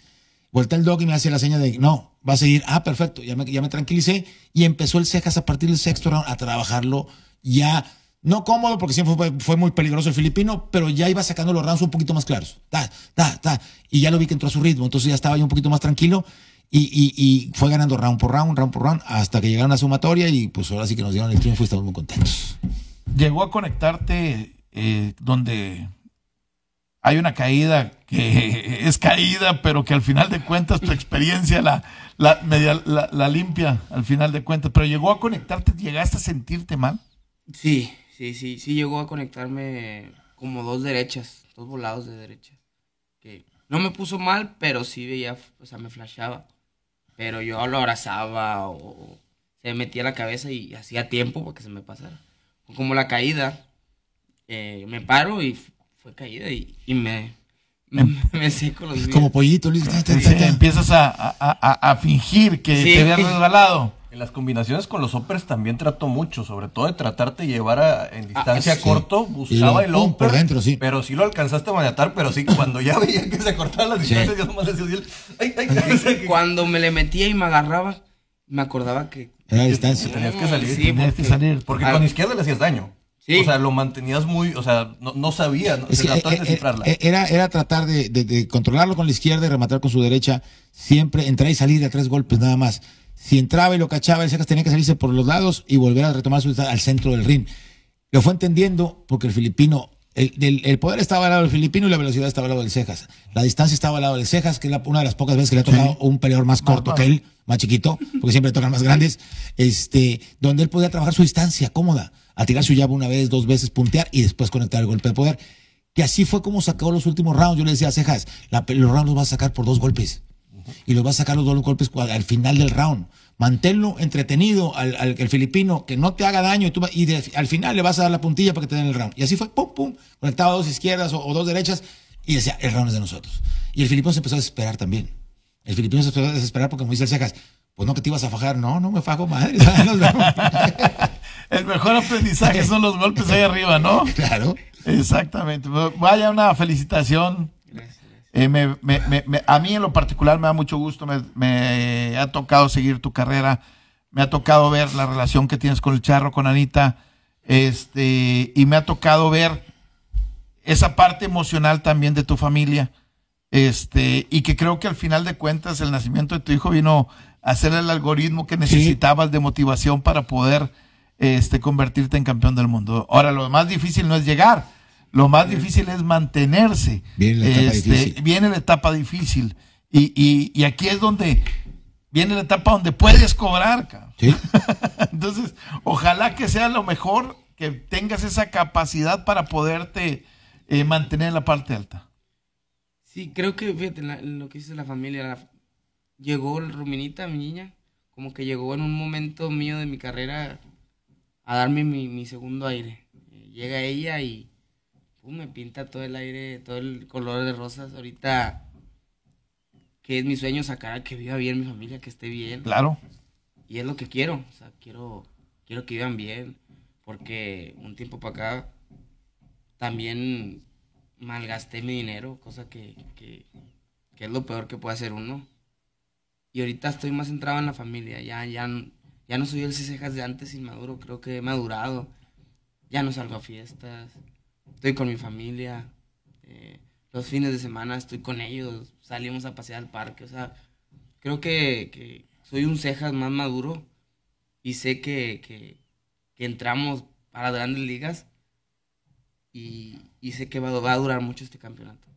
Voltea el doc y me hace la señal de, no, va a seguir. Ah, perfecto. Ya me, ya me tranquilicé. Y empezó el Cejas a partir del sexto round a trabajarlo ya. No cómodo, porque siempre fue, muy peligroso el filipino, pero ya iba sacando los rounds un poquito más claros. Ta, ta, ta. Y ya lo vi que entró a su ritmo. Entonces ya estaba yo un poquito más tranquilo. Y, y, y fue ganando round por round, round por round, hasta que llegaron a sumatoria y pues ahora sí que nos dieron el triunfo y estamos muy contentos. llegó a conectarte eh, donde hay una caída que es caída, pero que al final de cuentas tu experiencia la, la, media- la, limpia al final de cuentas. Pero llegó a conectarte, llegaste a sentirte mal. Sí, sí, sí, sí llegó a conectarme como dos derechas, dos volados de derecha. Que no me puso mal, pero sí veía, o sea, me flashaba. Pero yo lo abrazaba o se me metía la cabeza y hacía tiempo para que se me pasara. Como la caída, eh, me paro y fue caída y, y me, me seco los Como dedos. pollito, Luis. ta, ta. empiezas a, a- a- a fingir que Sí. te habías resbalado. En las combinaciones con los uppers también trato mucho, sobre todo de tratarte de llevar a- en distancia sí. corto, buscaba Y el upper, por dentro, sí. pero sí lo alcanzaste a maniatar, pero sí, cuando ya veía que se cortaban las Sí. distancias, yo nomás decía ay, ay, ay, Cuando me le metía y me agarraba, me acordaba que... Era distancia. tenías que salir, Sí, Tenías que porque- salir. porque Ah. con izquierda le hacías daño. Sí. O sea, lo mantenías muy, o sea, no, no sabía, no, se trató de eh, eh, descifrarla. eh, era, era tratar de, de- de controlarlo con la izquierda y rematar con su derecha. Siempre entrar y salir de a tres golpes nada más. Si entraba y lo cachaba, el Secas tenía que salirse por los lados y volver a retomar su al centro del ring. Lo fue entendiendo porque el filipino El, el- el poder estaba al lado del filipino y la velocidad estaba al lado del Cejas. La distancia estaba al lado del Cejas, que es la- una de las pocas veces que le ha tocado un peleador más corto que él, más chiquito, porque siempre tocan más grandes, este, donde él podía trabajar su distancia cómoda, a tirar su llave una vez, dos veces, puntear y después conectar el golpe de poder. Que así fue como sacó los últimos rounds. Yo le decía a Cejas, la los rounds los vas a sacar por dos golpes. Y los vas a sacar los dos golpes al final del round. Manténlo entretenido al, al, al filipino, que no te haga daño y, tú, y de- al final le vas a dar la puntilla para que te den el round. Y así fue, pum, pum, conectaba dos izquierdas o, o dos derechas y decía, el round es de nosotros. Y el filipino se empezó a desesperar también. El filipino se empezó a desesperar porque como dice el Cejas, pues no que te ibas a fajar. No, no me fajo madre. El mejor aprendizaje son los golpes ahí arriba, ¿no? claro. Exactamente. Vaya una felicitación. Eh, me- me- me- me- a mí en lo particular me da mucho gusto, me, ha tocado seguir tu carrera, me ha tocado ver la relación que tienes con el Charro, con Anita, este, y me ha tocado ver esa parte emocional también de tu familia, este, y que creo que al final de cuentas el nacimiento de tu hijo vino a hacer el algoritmo que necesitabas de motivación para poder este, convertirte en campeón del mundo. Ahora, lo más difícil no es llegar, lo más difícil es mantenerse. Viene la etapa Este, difícil. Viene la etapa difícil. Y, y- y aquí es donde viene la etapa donde puedes cobrar, cabrón. Sí. Entonces, ojalá que sea lo mejor, que tengas esa capacidad para poderte eh, mantener en la parte alta. Sí, creo que, fíjate, la- lo que dice la familia, la- llegó el Ruminita, mi niña, como que llegó en un momento mío de mi carrera a darme mi, mi segundo aire. Llega ella y pum, me pinta todo el aire, todo el color de rosas. Ahorita, que es mi sueño sacar que viva bien mi familia, que esté bien. Claro. Y es lo que quiero, o sea, quiero, quiero que vivan bien, porque un tiempo para acá también malgasté mi dinero, cosa que, que, que es lo peor que puede hacer uno. Y ahorita estoy más centrado en la familia, ya, ya, ya no soy el cejas de antes inmaduro, creo que he madurado, ya no salgo a fiestas, estoy con mi familia, eh, los fines de semana estoy con ellos, salimos a pasear al parque, o sea, creo que, que soy un cejas más maduro y sé que, que, que entramos para grandes ligas y, y sé que va, va a durar mucho este campeonato.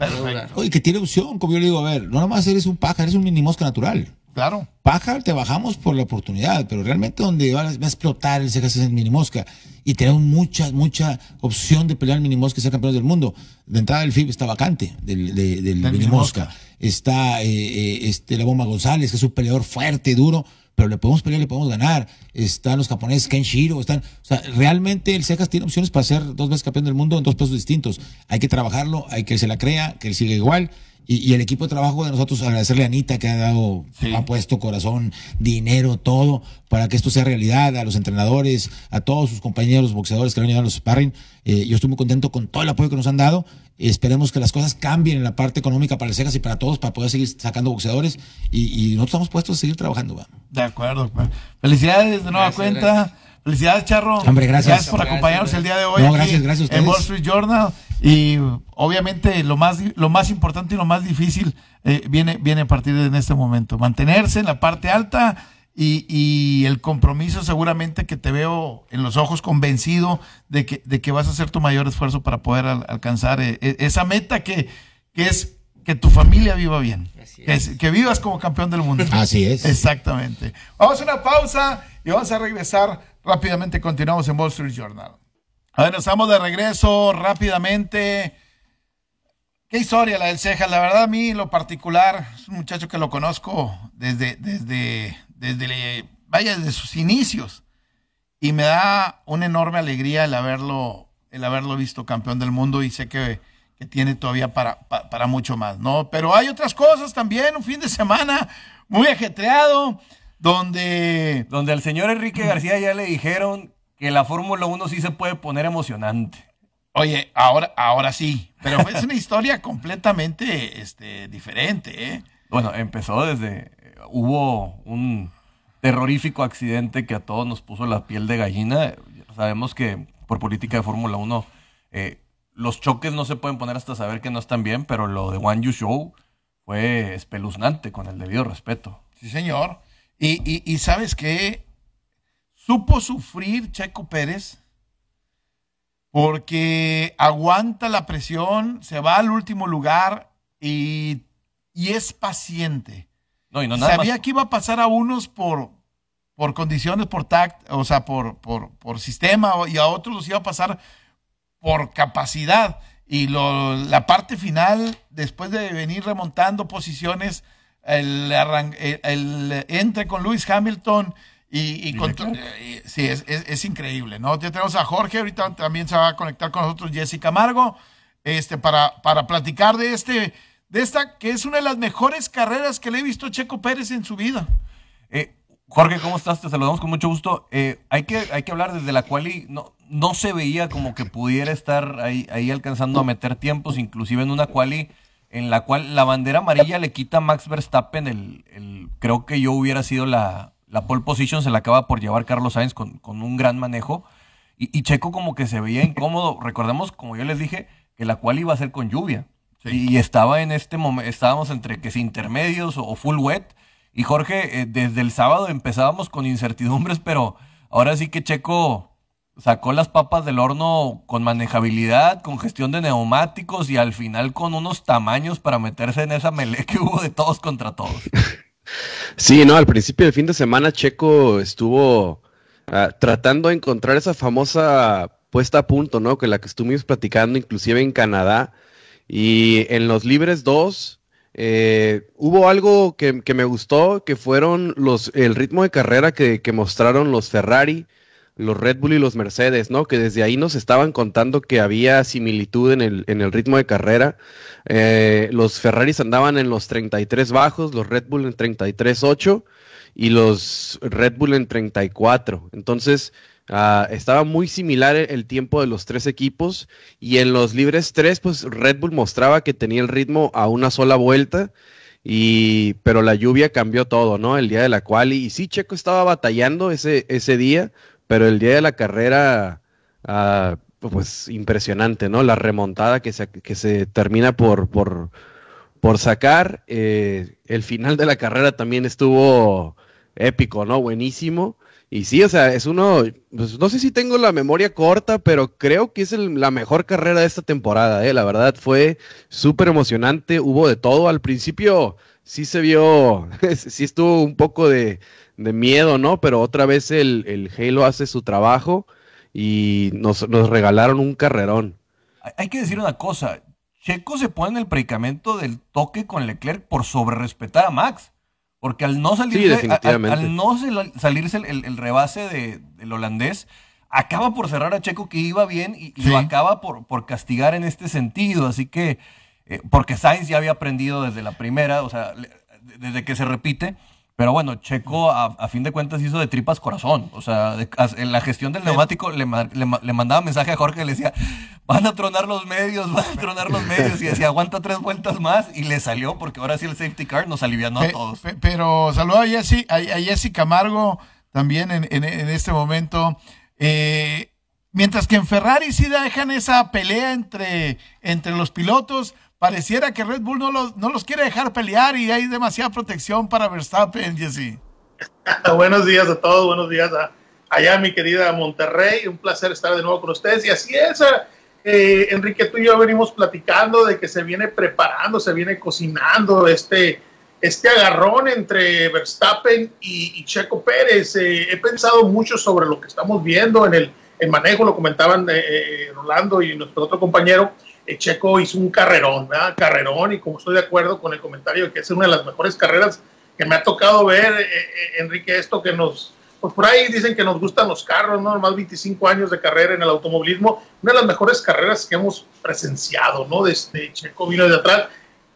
Va a durar. Perfecto. Oye, que tiene opción, como yo le digo, a ver, no nomás eres un pájaro, eres un mini mosca natural. Claro. Pájaro te bajamos por la oportunidad, pero realmente donde va, va a explotar el Cejas es en mini mosca. Y tenemos mucha, mucha opción de pelear en mini mosca y ser campeones del mundo. De entrada el FIB está vacante del, de- del Del mini mini mosca. mosca. Está eh, eh, este, la bomba González, que es un peleador fuerte, duro, pero le podemos pelear, le podemos ganar. Están los japoneses Ken Shiro, están, o sea, realmente el Cejas tiene opciones para ser dos veces campeón del mundo en dos pesos distintos. Hay que trabajarlo, hay que se la crea, que él siga igual. Y, y el equipo de trabajo de nosotros, agradecerle a Anita que ha dado, Sí. ha puesto corazón, dinero, todo, para que esto sea realidad, a los entrenadores, a todos sus compañeros boxeadores que le han llevado a los sparring. Eh, yo estoy muy contento con todo el apoyo que nos han dado. Esperemos que las cosas cambien en la parte económica para el Cejas y para todos, para poder seguir sacando boxeadores. Y, y nosotros estamos puestos a seguir trabajando. ¿va? De acuerdo. Felicidades de nueva Gracias, cuenta. gracias. Felicidades, Charro. Hombre, gracias. Gracias por Gracias, acompañarnos gracias. el día de hoy. No, aquí gracias, gracias a En ustedes. Wall Street Journal. Y obviamente lo más, lo más importante y lo más difícil eh, viene, viene a partir de en este momento. Mantenerse en la parte alta y, y el compromiso seguramente que te veo en los ojos convencido de que, de que vas a hacer tu mayor esfuerzo para poder al- alcanzar eh, eh, esa meta que, que es que tu familia viva bien. Que, que vivas como campeón del mundo. Así es. Exactamente. Vamos a una pausa y vamos a regresar rápidamente. Continuamos en Wall Street Journal. Nos vamos de regreso rápidamente. Qué historia la del Cejas. La verdad, a mí, lo particular, es un muchacho que lo conozco desde, desde, desde, vaya, desde sus inicios. Y me da una enorme alegría el haberlo, el haberlo visto campeón del mundo y sé que, que tiene todavía para, pa- para mucho más, ¿no? Pero hay otras cosas también, un fin de semana muy ajetreado, donde Donde al señor Enrique García ya le dijeron que la Fórmula 1 sí se puede poner emocionante. Oye, ahora, ahora sí, pero es una historia completamente este, diferente, ¿eh? Bueno, empezó desde. Hubo un terrorífico accidente que a todos nos puso la piel de gallina. Sabemos que por política de Fórmula 1 eh, los choques no se pueden poner hasta saber que no están bien, pero lo de One You Show fue espeluznante, con el debido respeto. Sí, señor. Y, y, y sabes qué? Supo sufrir Checo Pérez porque aguanta la presión, se va al último lugar y, y es paciente. No, y no nada Sabía más. que iba a pasar a unos por, por condiciones, por tact, o sea, por, por, por sistema, y a otros los iba a pasar por capacidad. Y lo, la parte final, después de venir remontando posiciones, el, el, el entre con Lewis Hamilton y, y con sí, es, es- es increíble, ¿no? Ya tenemos a Jorge, ahorita también se va a conectar con nosotros Jessica Margo, este, para, para platicar de este, de esta, que es una de las mejores carreras que le he visto a Checo Pérez en su vida. Eh, Jorge, ¿cómo estás? Te saludamos con mucho gusto. Eh, hay, que, hay que hablar desde la cual y no, no se veía como que pudiera estar ahí, ahí alcanzando a meter tiempos, inclusive en una quali en la cual la bandera amarilla le quita a Max Verstappen el, el- creo que yo hubiera sido la, la pole position, se la acaba por llevar Carlos Sainz con, con un gran manejo. Y, y Checo como que se veía incómodo. Recordemos, como yo les dije, que la cual iba a ser con lluvia. Y estaba en este momento, estábamos entre que si intermedios o, o full wet. Y Jorge, eh, desde el sábado empezábamos con incertidumbres, pero ahora sí que Checo sacó las papas del horno con manejabilidad, con gestión de neumáticos y al final con unos tamaños para meterse en esa melee que hubo de todos contra todos. Sí, no, al principio del fin de semana Checo estuvo ah, tratando de encontrar esa famosa puesta a punto, ¿no? Que la que estuvimos platicando inclusive en Canadá. Y en los libres 2 eh, hubo algo que, me gustó, que fueron los, el ritmo de carrera que mostraron los Ferrari, los Red Bull y los Mercedes, ¿no? Que desde ahí nos estaban contando que había similitud en el, en el ritmo de carrera. Eh, los Ferraris andaban en los 33 bajos, los Red Bull en 33.8 y los Red Bull en 34. Entonces, ah, estaba muy similar el, tiempo de los tres equipos y en los libres 3, pues Red Bull mostraba que tenía el ritmo a una sola vuelta. Y, pero la lluvia cambió todo, ¿no? El día de la quali. Y sí, Checo estaba batallando ese, ese día, pero el día de la carrera, ah, pues impresionante, ¿no? La remontada que se, que se termina por, por, por sacar. eh, el final de la carrera también estuvo épico, ¿no? Buenísimo. Y sí, o sea, es uno, pues no sé si tengo la memoria corta, pero creo que es la mejor carrera de esta temporada, ¿eh? La verdad fue súper emocionante, hubo de todo. Al principio sí se vio, sí estuvo un poco de, de miedo, ¿no? Pero otra vez el, el Halo hace su trabajo y nos, nos regalaron un carrerón. Hay- que decir una cosa, Checo se pone en el predicamento del toque con Leclerc por sobrerespetar a Max. Porque al no salirse, Sí, a- al- no sal- salirse el, el- el rebase de- del holandés, acaba por cerrar a Checo que iba bien y, y Sí. lo acaba por, por castigar en este sentido. Así que, eh, porque Sainz ya había aprendido desde la primera, o sea, le- desde que se repite. Pero bueno, Checo a, a fin de cuentas hizo de tripas corazón. O sea, de- en la gestión del neumático le, le ma- le mandaba mensaje a Jorge, le decía, van a tronar los medios, van a tronar los medios. Y decía, aguanta tres vueltas más. Y le salió porque ahora sí el safety car nos alivianó a todos. pe- pero saludo a Jessy, a, a Jessy Camargo también en, en- en este momento. Eh, mientras que en Ferrari sí dejan esa pelea entre, entre los pilotos, pareciera que Red Bull no los, no los quiere dejar pelear y hay demasiada protección para Verstappen, Jessy. buenos días a todos, buenos días a, allá mi querida Monterrey, un placer estar de nuevo con ustedes. Y así es, eh, Enrique, tú y yo venimos platicando de que se viene preparando, se viene cocinando este, este agarrón entre Verstappen y, y Checo Pérez. Eh, he pensado mucho sobre lo que estamos viendo en el, el manejo, lo comentaban eh, eh, Rolando y nuestro otro compañero. Eh, Checo hizo un carrerón, ¿verdad? Carrerón, y como estoy de acuerdo con el comentario de que es una de las mejores carreras que me ha tocado ver, eh, eh, Enrique, esto que nos, pues por ahí dicen que nos gustan los carros, ¿no? Más 25 años de carrera en el automovilismo, una de las mejores carreras que hemos presenciado, ¿no? Desde Checo vino de atrás.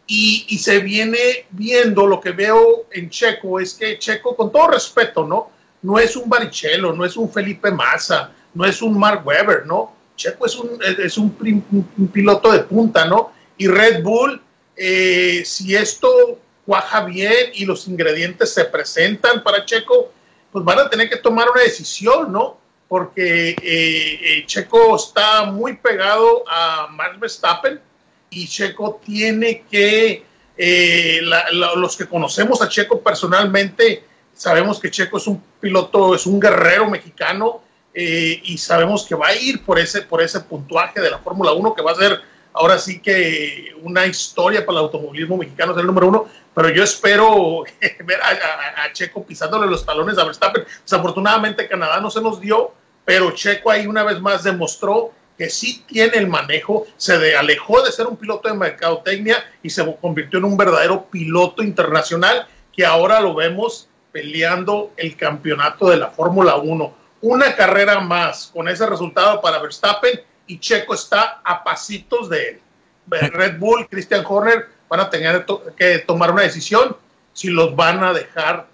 Y, y se viene viendo, lo que veo en Checo es que Checo, con todo respeto, ¿no? No es un Barichelo, no es un Felipe Massa, no es un Mark Webber, ¿no? Checo es un, es un, piloto de punta, ¿no? Y Red Bull, eh, si esto cuaja bien y los ingredientes se presentan para Checo, pues van a tener que tomar una decisión, ¿no? Porque eh, eh, Checo está muy pegado a Max Verstappen y Checo tiene que, los que conocemos a Checo personalmente, sabemos que Checo es un piloto, es un guerrero mexicano eh, y sabemos que va a ir por ese, por ese puntuaje de la Fórmula 1 que va a ser ahora sí que una historia para el automovilismo mexicano, es el número uno, pero yo espero ver a, Checo pisándole los talones a Verstappen. Desafortunadamente Canadá no se nos dio, pero Checo ahí una vez más demostró que sí tiene el manejo, se alejó de ser un piloto de mercadotecnia y se convirtió en un verdadero piloto internacional que ahora lo vemos peleando el campeonato de la Fórmula 1. Una carrera más con ese resultado para Verstappen y Checo está a pasitos de él. Red Bull, Christian Horner van a tener que tomar una decisión si los van a dejar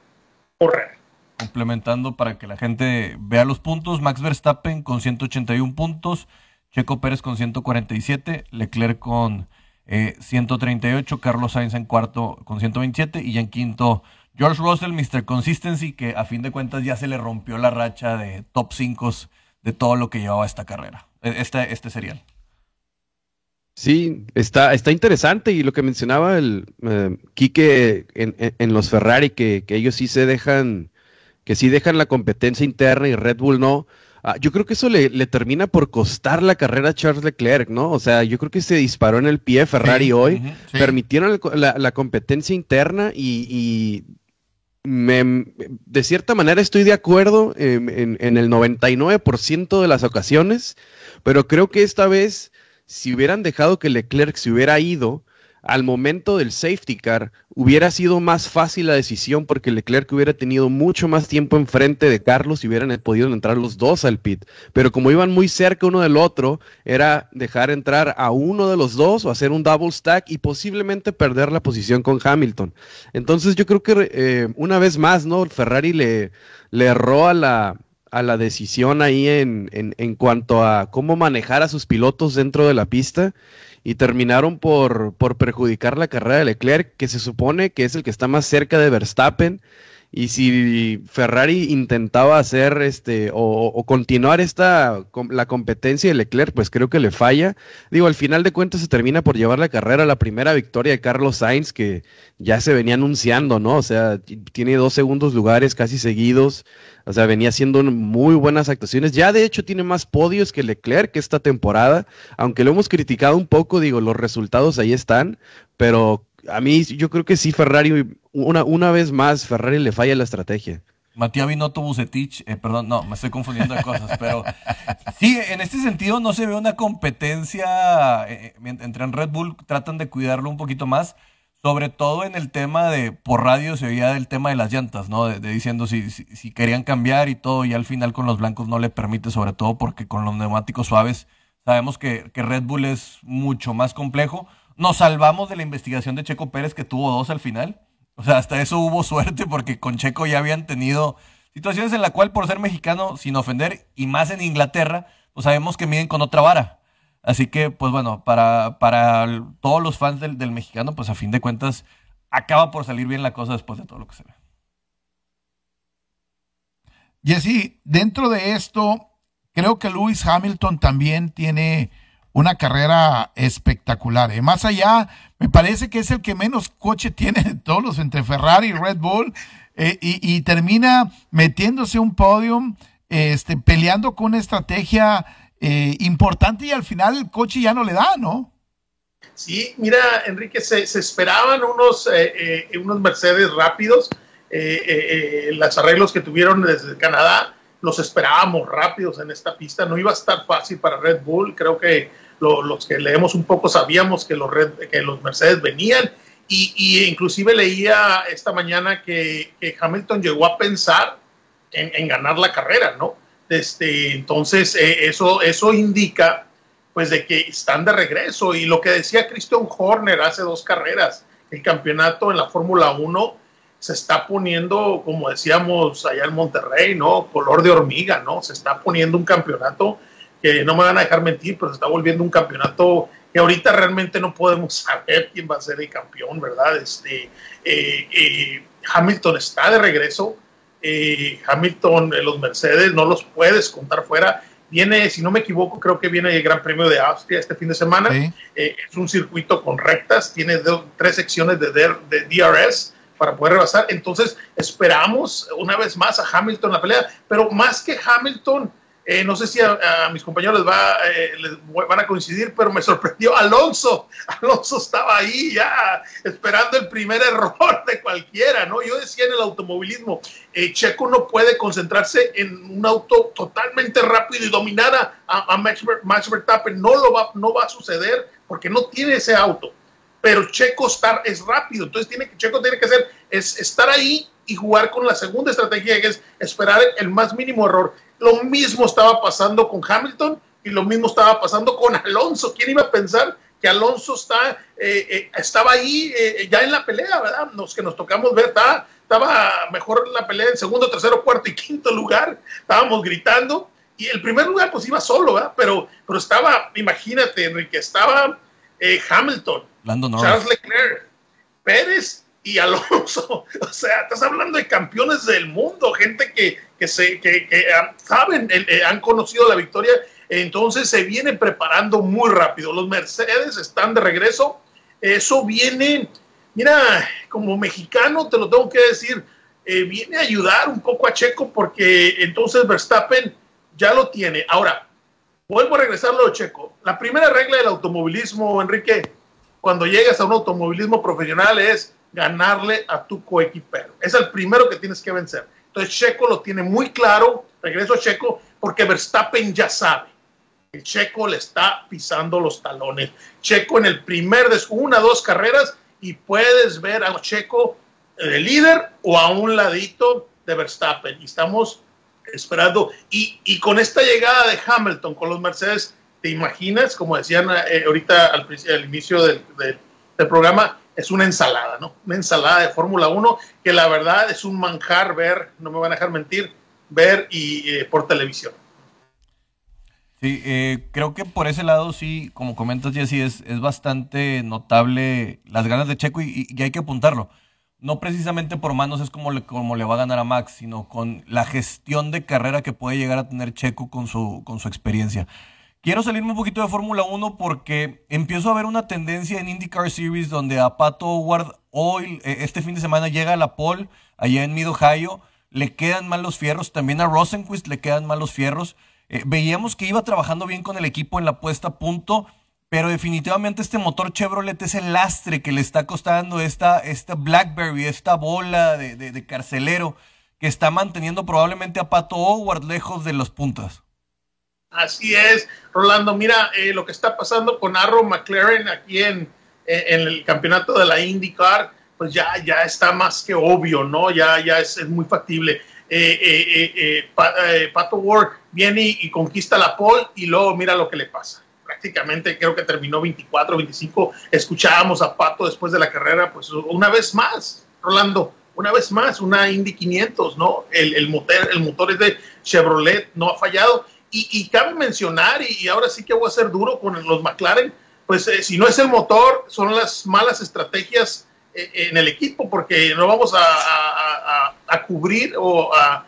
correr. Complementando para que la gente vea los puntos, Max Verstappen con 181 puntos, Checo Pérez con 147, Leclerc con 138, eh, Carlos Sainz en cuarto con 127 y en quinto George Russell, Mr. Consistency, que a fin de cuentas ya se le rompió la racha de top 5 de todo lo que llevaba esta carrera, este, este serial. Sí, está, está interesante y lo que mencionaba el uh, Quique en, los Ferrari, que, ellos sí se dejan, que sí dejan la competencia interna y Red Bull no. Ah, yo creo que eso le, termina por costar la carrera a Charles Leclerc, ¿no? O sea, yo creo que se disparó en el pie Ferrari hoy, permitieron la, competencia interna y, de cierta manera estoy de acuerdo en, en el 99% de las ocasiones, pero creo que esta vez si hubieran dejado que Leclerc se hubiera ido, al momento del safety car hubiera sido más fácil la decisión porque Leclerc hubiera tenido mucho más tiempo enfrente de Carlos y hubieran podido entrar los dos al pit. Pero como iban muy cerca uno del otro, era dejar entrar a uno de los dos o hacer un double stack y posiblemente perder la posición con Hamilton. Entonces yo creo que eh, una vez más, ¿no? Ferrari le, le erró a la, a la decisión ahí en, en, cuanto a cómo manejar a sus pilotos dentro de la pista y terminaron por, por perjudicar la carrera de Leclerc, que se supone que es el que está más cerca de Verstappen y si Ferrari intentaba hacer este o, continuar esta la competencia de Leclerc, pues creo que le falla. Digo, al final de cuentas se termina por llevar la carrera la primera victoria de Carlos Sainz que ya se venía anunciando, ¿no? O sea, tiene dos segundos lugares casi seguidos. O sea, venía haciendo muy buenas actuaciones. Ya de hecho tiene más podios que Leclerc esta temporada, aunque lo hemos criticado un poco, digo, los resultados ahí están, pero a mí yo creo que sí, Ferrari, una, una vez más, Ferrari le falla la estrategia. Matías Binotto Bucetich, eh, perdón, no, me estoy confundiendo de cosas, pero sí, en este sentido no se ve una competencia eh, eh, entre en Red Bull, tratan de cuidarlo un poquito más, sobre todo en el tema de, por radio se veía el tema de las llantas, ¿no? De, diciendo si, si, querían cambiar y todo, y al final con los blancos no le permite, sobre todo porque con los neumáticos suaves sabemos que, que Red Bull es mucho más complejo nos salvamos de la investigación de Checo Pérez que tuvo dos al final. O sea, hasta eso hubo suerte porque con Checo ya habían tenido situaciones en la cual por ser mexicano, sin ofender, y más en Inglaterra, pues sabemos que miden con otra vara. Así que, pues bueno, para, para todos los fans del, del mexicano, pues a fin de cuentas, acaba por salir bien la cosa después de todo lo que se ve. Jesse, dentro de esto, creo que Lewis Hamilton también tiene una carrera espectacular. ¿eh? Más allá, me parece que es el que menos coche tiene de todos los entre Ferrari y Red Bull eh, y, termina metiéndose un podium, este, peleando con una estrategia eh, importante y al final el coche ya no le da, ¿no? Sí, mira, Enrique, se, esperaban unos, unos Mercedes rápidos, los arreglos que tuvieron desde Canadá los esperábamos rápidos en esta pista. No iba a estar fácil para Red Bull. Creo que los que leemos un poco sabíamos que los, que los Mercedes venían y, inclusive leía esta mañana que, Hamilton llegó a pensar en, ganar la carrera, ¿no? Este, entonces eh, eso, eso indica pues de que están de regreso y lo que decía Christian Horner hace dos carreras, el campeonato en la Fórmula 1 se está poniendo, como decíamos allá en Monterrey, ¿no? Color de hormiga, ¿no? Se está poniendo un campeonato que no me van a dejar mentir, pero se está volviendo un campeonato que ahorita realmente no podemos saber quién va a ser el campeón, ¿verdad? Este, eh, eh, Hamilton está de regreso. Eh, Hamilton, los Mercedes, no los puedes contar fuera. Viene, si no me equivoco, creo que viene el Gran Premio de Austria este fin de semana. es un circuito con rectas, tiene tres secciones de, de DRS para poder rebasar. Entonces, esperamos una vez más a Hamilton la pelea, pero más que Hamilton, eh, no sé si a, mis compañeros les, va, eh, les van a coincidir, pero me sorprendió Alonso. Alonso estaba ahí ya esperando el primer error de cualquiera, ¿no? Yo decía en el automovilismo, eh, Checo no puede concentrarse en un auto totalmente rápido y dominar a, a Max, Verstappen. No, lo va, no va a suceder porque no tiene ese auto. Pero Checo estar, es rápido, entonces tiene, Checo tiene que hacer es estar ahí y jugar con la segunda estrategia, que es esperar el más mínimo error. Lo mismo estaba pasando con Hamilton y lo mismo estaba pasando con Alonso. ¿Quién iba a pensar que Alonso está, eh, eh, estaba ahí eh, ya en la pelea, ¿verdad? Los que nos tocamos ver, estaba, estaba mejor la pelea en segundo, tercero, cuarto y quinto lugar. Estábamos gritando. Y el primer lugar pues iba solo, ¿verdad? Pero, pero estaba, imagínate, Enrique, estaba Hamilton, Charles Leclerc, Pérez y Alonso. O sea, estás hablando de campeones del mundo, gente que, que, se, que, ah, saben, eh, han conocido la victoria, entonces se vienen preparando muy rápido. Los Mercedes están de regreso. Eso viene, mira, como mexicano te lo tengo que decir, eh, viene a ayudar un poco a Checo porque entonces Verstappen ya lo tiene. Ahora, vuelvo a regresarlo a Checo. La primera regla del automovilismo, Enrique, cuando llegas a un automovilismo profesional es ganarle a tu coequipero. Es el primero que tienes que vencer. Entonces Checo lo tiene muy claro, regreso a Checo, porque Verstappen ya sabe. El Checo le está pisando los talones. Checo en el primer de una, dos carreras y puedes ver a Checo de líder o a un ladito de Verstappen. Y estamos esperando. Y, con esta llegada de Hamilton con los Mercedes, ¿te imaginas? Como decían eh, ahorita al, inicio del programa, es una ensalada, ¿no? Una ensalada de Fórmula 1 que la verdad es un manjar ver, no me van a dejar mentir, ver y eh, por televisión. Sí, eh, creo que por ese lado sí, como comentas Jesse, es, es bastante notable las ganas de Checo y, hay que apuntarlo. No precisamente por manos es como le, como le va a ganar a Max, sino con la gestión de carrera que puede llegar a tener Checo con su, con su experiencia. Quiero salirme un poquito de Fórmula 1 porque empiezo a ver una tendencia en IndyCar Series donde a Pato Howard hoy, eh, este fin de semana, llega a la pole allá en Mid Ohio. Le quedan mal los fierros. También a Rosenquist le quedan mal los fierros. Eh, veíamos que iba trabajando bien con el equipo en la puesta a punto, pero definitivamente este motor Chevrolet es el lastre que le está costando esta, esta Blackberry, esta bola de, de carcelero que está manteniendo probablemente a Pato Howard lejos de las puntas. Así es, Rolando. Mira eh, lo que está pasando con Arrow McLaren aquí en, en, el campeonato de la IndyCar, pues ya, ya está más que obvio, ¿no? Ya, ya es, muy factible. Eh, eh, Pato Ward viene y, conquista la pole y luego mira lo que le pasa. Prácticamente creo que terminó 24, 25. Escuchábamos a Pato después de la carrera, pues una vez más, Rolando, una vez más, una Indy 500, ¿no? El, el, motor, el motor es de Chevrolet, no ha fallado y, cabe mencionar, y, ahora sí que voy a ser duro con los McLaren, pues eh, si no es el motor, son las malas estrategias eh, en el equipo, porque no vamos a, a, cubrir o a,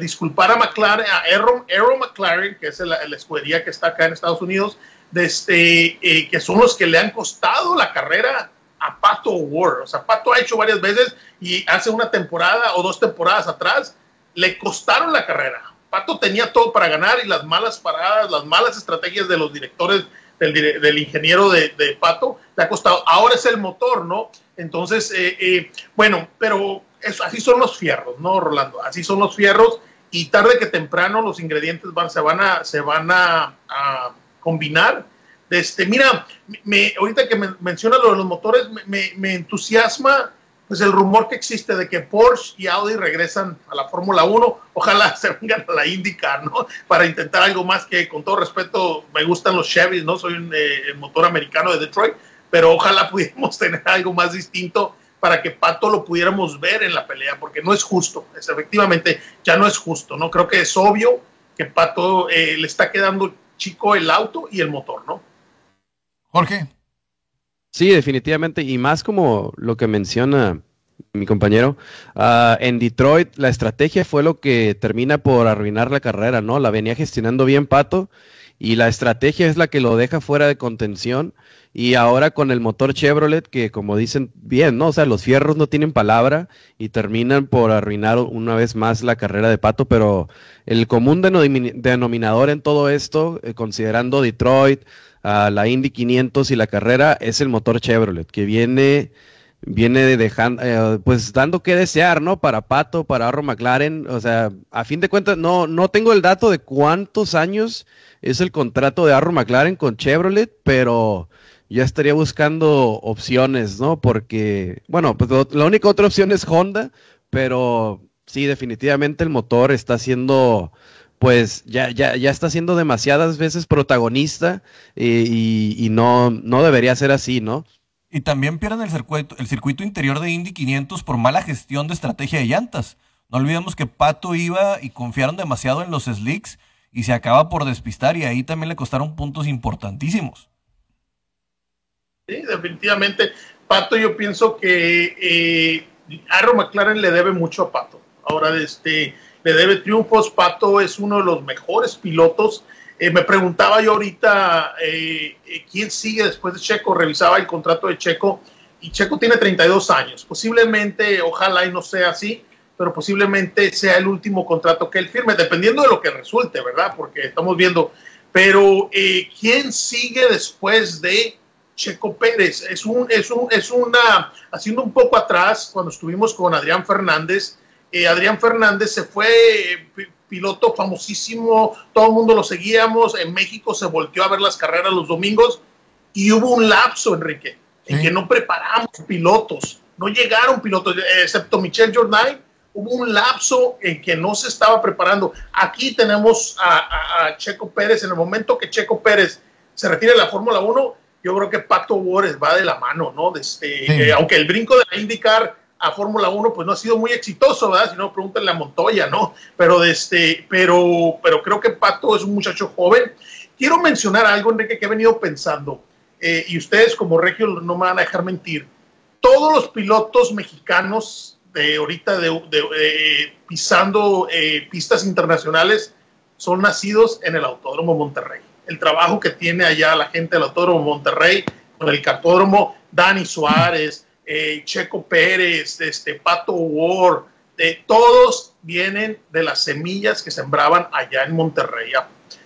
disculpar a McLaren, a Aero, McLaren, que es la, escudería que está acá en Estados Unidos, este, eh, que son los que le han costado la carrera a Pato Ward. O sea, Pato ha hecho varias veces y hace una temporada o dos temporadas atrás le costaron la carrera Pato tenía todo para ganar y las malas paradas, las malas estrategias de los directores, del, ingeniero de, Pato, le ha costado. Ahora es el motor, ¿no? Entonces, eh, eh, bueno, pero así son los fierros, ¿no, Rolando? Así son los fierros y tarde que temprano los ingredientes van, se van a, se van a, combinar. Este, mira, me, ahorita que me, menciona lo de los motores, me, me entusiasma pues el rumor que existe de que Porsche y Audi regresan a la Fórmula 1, ojalá se vengan a la IndyCar, ¿no? Para intentar algo más que, con todo respeto, me gustan los Chevys, ¿no? Soy un eh, motor americano de Detroit, pero ojalá pudiéramos tener algo más distinto para que Pato lo pudiéramos ver en la pelea, porque no es justo, es, efectivamente ya no es justo, ¿no? Creo que es obvio que Pato eh, le está quedando chico el auto y el motor, ¿no? Jorge. Sí, definitivamente, y más como lo que menciona mi compañero, ah, en Detroit la estrategia fue lo que termina por arruinar la carrera, ¿no? La venía gestionando bien Pato y la estrategia es la que lo deja fuera de contención. Y ahora con el motor Chevrolet, que como dicen bien, ¿no? O sea, los fierros no tienen palabra y terminan por arruinar una vez más la carrera de Pato, pero el común denominador en todo esto, eh, considerando Detroit, a la Indy 500 y la carrera, es el motor Chevrolet, que viene viene dejando, eh, pues dando que desear, ¿no? Para Pato, para Arro McLaren, o sea, a fin de cuentas, no, no tengo el dato de cuántos años es el contrato de Arro McLaren con Chevrolet, pero ya estaría buscando opciones, ¿no? Porque, bueno, pues la única otra opción es Honda, pero sí, definitivamente el motor está siendo, pues ya, ya, ya está siendo demasiadas veces protagonista eh, y, no, no debería ser así, ¿no? Y también pierden el circuito, el circuito interior de Indy 500 por mala gestión de estrategia de llantas. No olvidemos que Pato iba y confiaron demasiado en los slicks y se acaba por despistar y ahí también le costaron puntos importantísimos. Sí, definitivamente. Pato, yo pienso que eh, Arrow McLaren le debe mucho a Pato. Ahora, este, le debe triunfos. Pato es uno de los mejores pilotos. Eh, me preguntaba yo ahorita eh, eh, quién sigue después de Checo. Revisaba el contrato de Checo y Checo tiene 32 años. Posiblemente, ojalá y no sea así, pero posiblemente sea el último contrato que él firme, dependiendo de lo que resulte, ¿verdad? Porque estamos viendo. Pero, ¿quién sigue después de Checo Pérez. Es, un, es, un, es una, haciendo un poco atrás, cuando estuvimos con Adrián Fernández, eh, Adrián Fernández se fue eh, piloto famosísimo, todo el mundo lo seguíamos, en México se volteó a ver las carreras los domingos y hubo un lapso, Enrique, en que no preparamos pilotos, no llegaron pilotos, excepto Michel Jordan, hubo un lapso en que no se estaba preparando. Aquí tenemos a, a Checo Pérez, en el momento que Checo Pérez se retire de la Fórmula 1, yo creo que Pato Wars va de la mano, ¿no? Este, aunque el brinco de la IndyCar a Fórmula 1 pues no ha sido muy exitoso, ¿verdad? Si no, pregúntenle a Montoya, ¿no? Pero, este, pero, pero creo que Pato es un muchacho joven. Quiero mencionar algo, Enrique, que he venido pensando, eh, y ustedes como Regio no me van a dejar mentir. Todos los pilotos mexicanos de ahorita de, pisando eh, pistas internacionales son nacidos en el Autódromo Monterrey el trabajo que tiene allá la gente del Autódromo Monterrey, con el cartódromo Dani Suárez, eh, Checo Pérez, este, Pato Ward, de, todos vienen de las semillas que sembraban allá en Monterrey.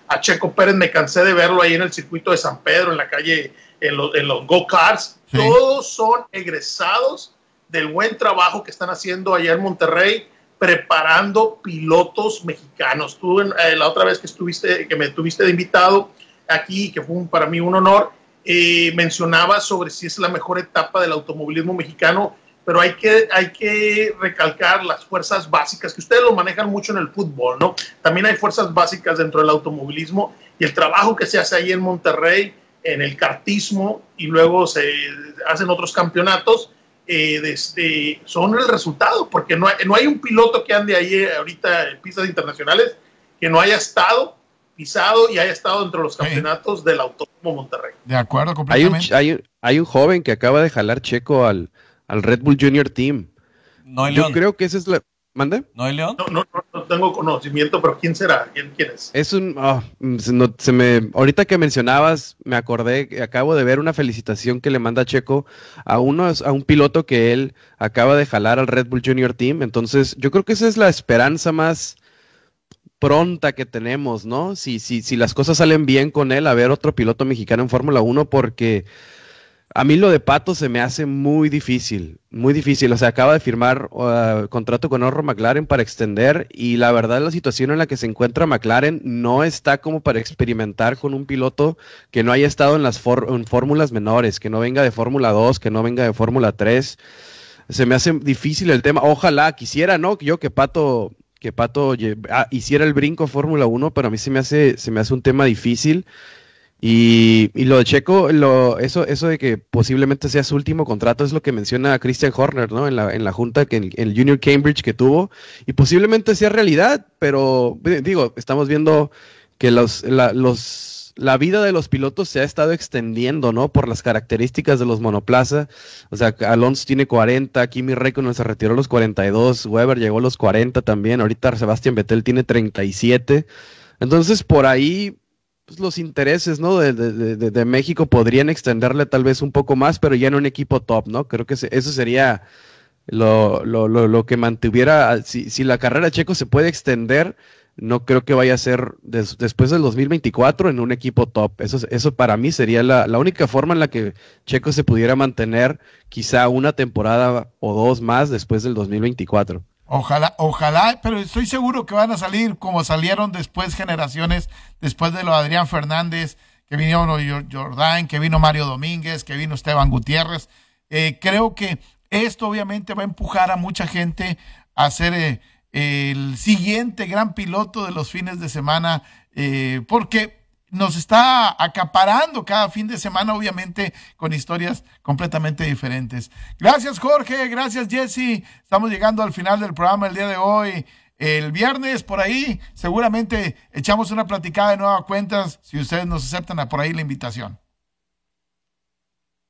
A, Checo Pérez me cansé de verlo ahí en el circuito de San Pedro, en la calle, en, los go-karts. Todos son egresados del buen trabajo que están haciendo allá en Monterrey preparando pilotos mexicanos. Tú eh, la otra vez que estuviste, que me tuviste de invitado aquí, que fue para mí un honor, eh, mencionaba sobre si es la mejor etapa del automovilismo mexicano, pero hay que, hay que recalcar las fuerzas básicas, que ustedes lo manejan mucho en el fútbol, ¿no? También hay fuerzas básicas dentro del automovilismo y el trabajo que se hace ahí en Monterrey, en el cartismo, y luego se hacen otros campeonatos, eh, este, son el resultado, porque no hay, no hay un piloto que ande ahí ahorita en pistas internacionales que no haya estado pisado y haya estado entre los campeonatos del Autódromo Monterrey. De acuerdo, completamente. Hay un, hay, un joven que acaba de jalar Checo al, al Red Bull Junior Team. No, Yo creo que esa es la, ¿Mande? ¿No hay León? No, no, no, tengo conocimiento, pero ¿quién será? ¿Quién, quién es? Es un. Ah, se, me, ahorita que mencionabas, me acordé, que acabo de ver una felicitación que le manda Checo a, uno, a un piloto que él acaba de jalar al Red Bull Junior Team. Entonces, yo creo que esa es la esperanza más pronta que tenemos, ¿no? Si, si, si las cosas salen bien con él, a ver otro piloto mexicano en Fórmula 1, porque a mí lo de Pato se me hace muy difícil, muy difícil. O sea, acaba de firmar uh, contrato con Orro McLaren para extender y la verdad la situación en la que se encuentra McLaren no está como para experimentar con un piloto que no haya estado en las fórmulas menores, que no venga de Fórmula 2, que no venga de Fórmula 3. Se me hace difícil el tema. Ojalá quisiera, ¿no? Yo que Pato que Pato ah, hiciera el brinco Fórmula 1, pero a mí se me hace se me hace un tema difícil. Y, lo de Checo, lo, eso, eso de que posiblemente sea su último contrato es lo que menciona Christian Horner, ¿no? En la, en la junta, que en, el Junior Cambridge que tuvo, y posiblemente sea realidad, pero digo, estamos viendo que los, los, la vida de los pilotos se ha estado extendiendo, ¿no? Por las características de los monoplaza. O sea, Alonso tiene 40, Kimi Räikkönen se retiró a los 42, Weber llegó a los 40 también, ahorita Sebastián Vettel tiene 37. Entonces, por ahí pues, los intereses, ¿no? De, de, de, de, México podrían extenderle tal vez un poco más, pero ya en un equipo top, ¿no? Creo que eso sería lo, lo, lo, lo que mantuviera, si, si, la carrera Checo se puede extender, no creo que vaya a ser des, después del 2024 en un equipo top. Eso, eso para mí sería la, la, única forma en la que Checo se pudiera mantener quizá una temporada o dos más después del 2024. Ojalá, ojalá, pero estoy seguro que van a salir como salieron después generaciones, después de lo de Adrián Fernández, que vino Jordán, que vino Mario Domínguez, que vino Esteban Gutiérrez. Eh, creo que esto obviamente va a empujar a mucha gente a ser eh, el siguiente gran piloto de los fines de semana, eh, porque nos está acaparando cada fin de semana, obviamente, con historias completamente diferentes. Gracias, Jorge. Gracias, Jesse. Estamos llegando al final del programa el día de hoy. El viernes, por ahí, seguramente echamos una platicada de nueva cuentas, si ustedes nos aceptan por ahí la invitación.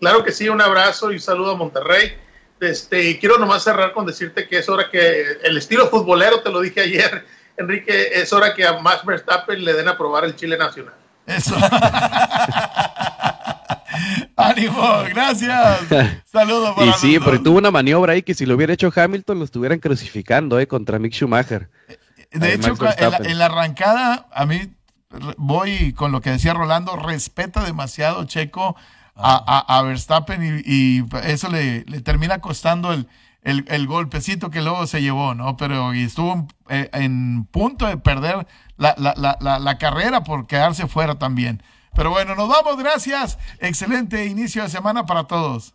Claro que sí, un abrazo y un saludo a Monterrey. Este, quiero nomás cerrar con decirte que es hora que el estilo futbolero, te lo dije ayer, Enrique, es hora que a Max Verstappen le den a probar el Chile Nacional. Eso. Ánimo, gracias. Saludos para Y sí, porque tuvo una maniobra ahí que si lo hubiera hecho Hamilton lo estuvieran crucificando eh, contra Mick Schumacher. De hecho, en la, en la, arrancada, a mí voy con lo que decía Rolando, respeta demasiado Checo a, a, Verstappen y, eso le, le, termina costando el, el, golpecito que luego se llevó, ¿no? Pero estuvo en, eh, en punto de perder la, la, la, la, carrera por quedarse fuera también. Pero bueno, nos vamos, gracias. Excelente inicio de semana para todos.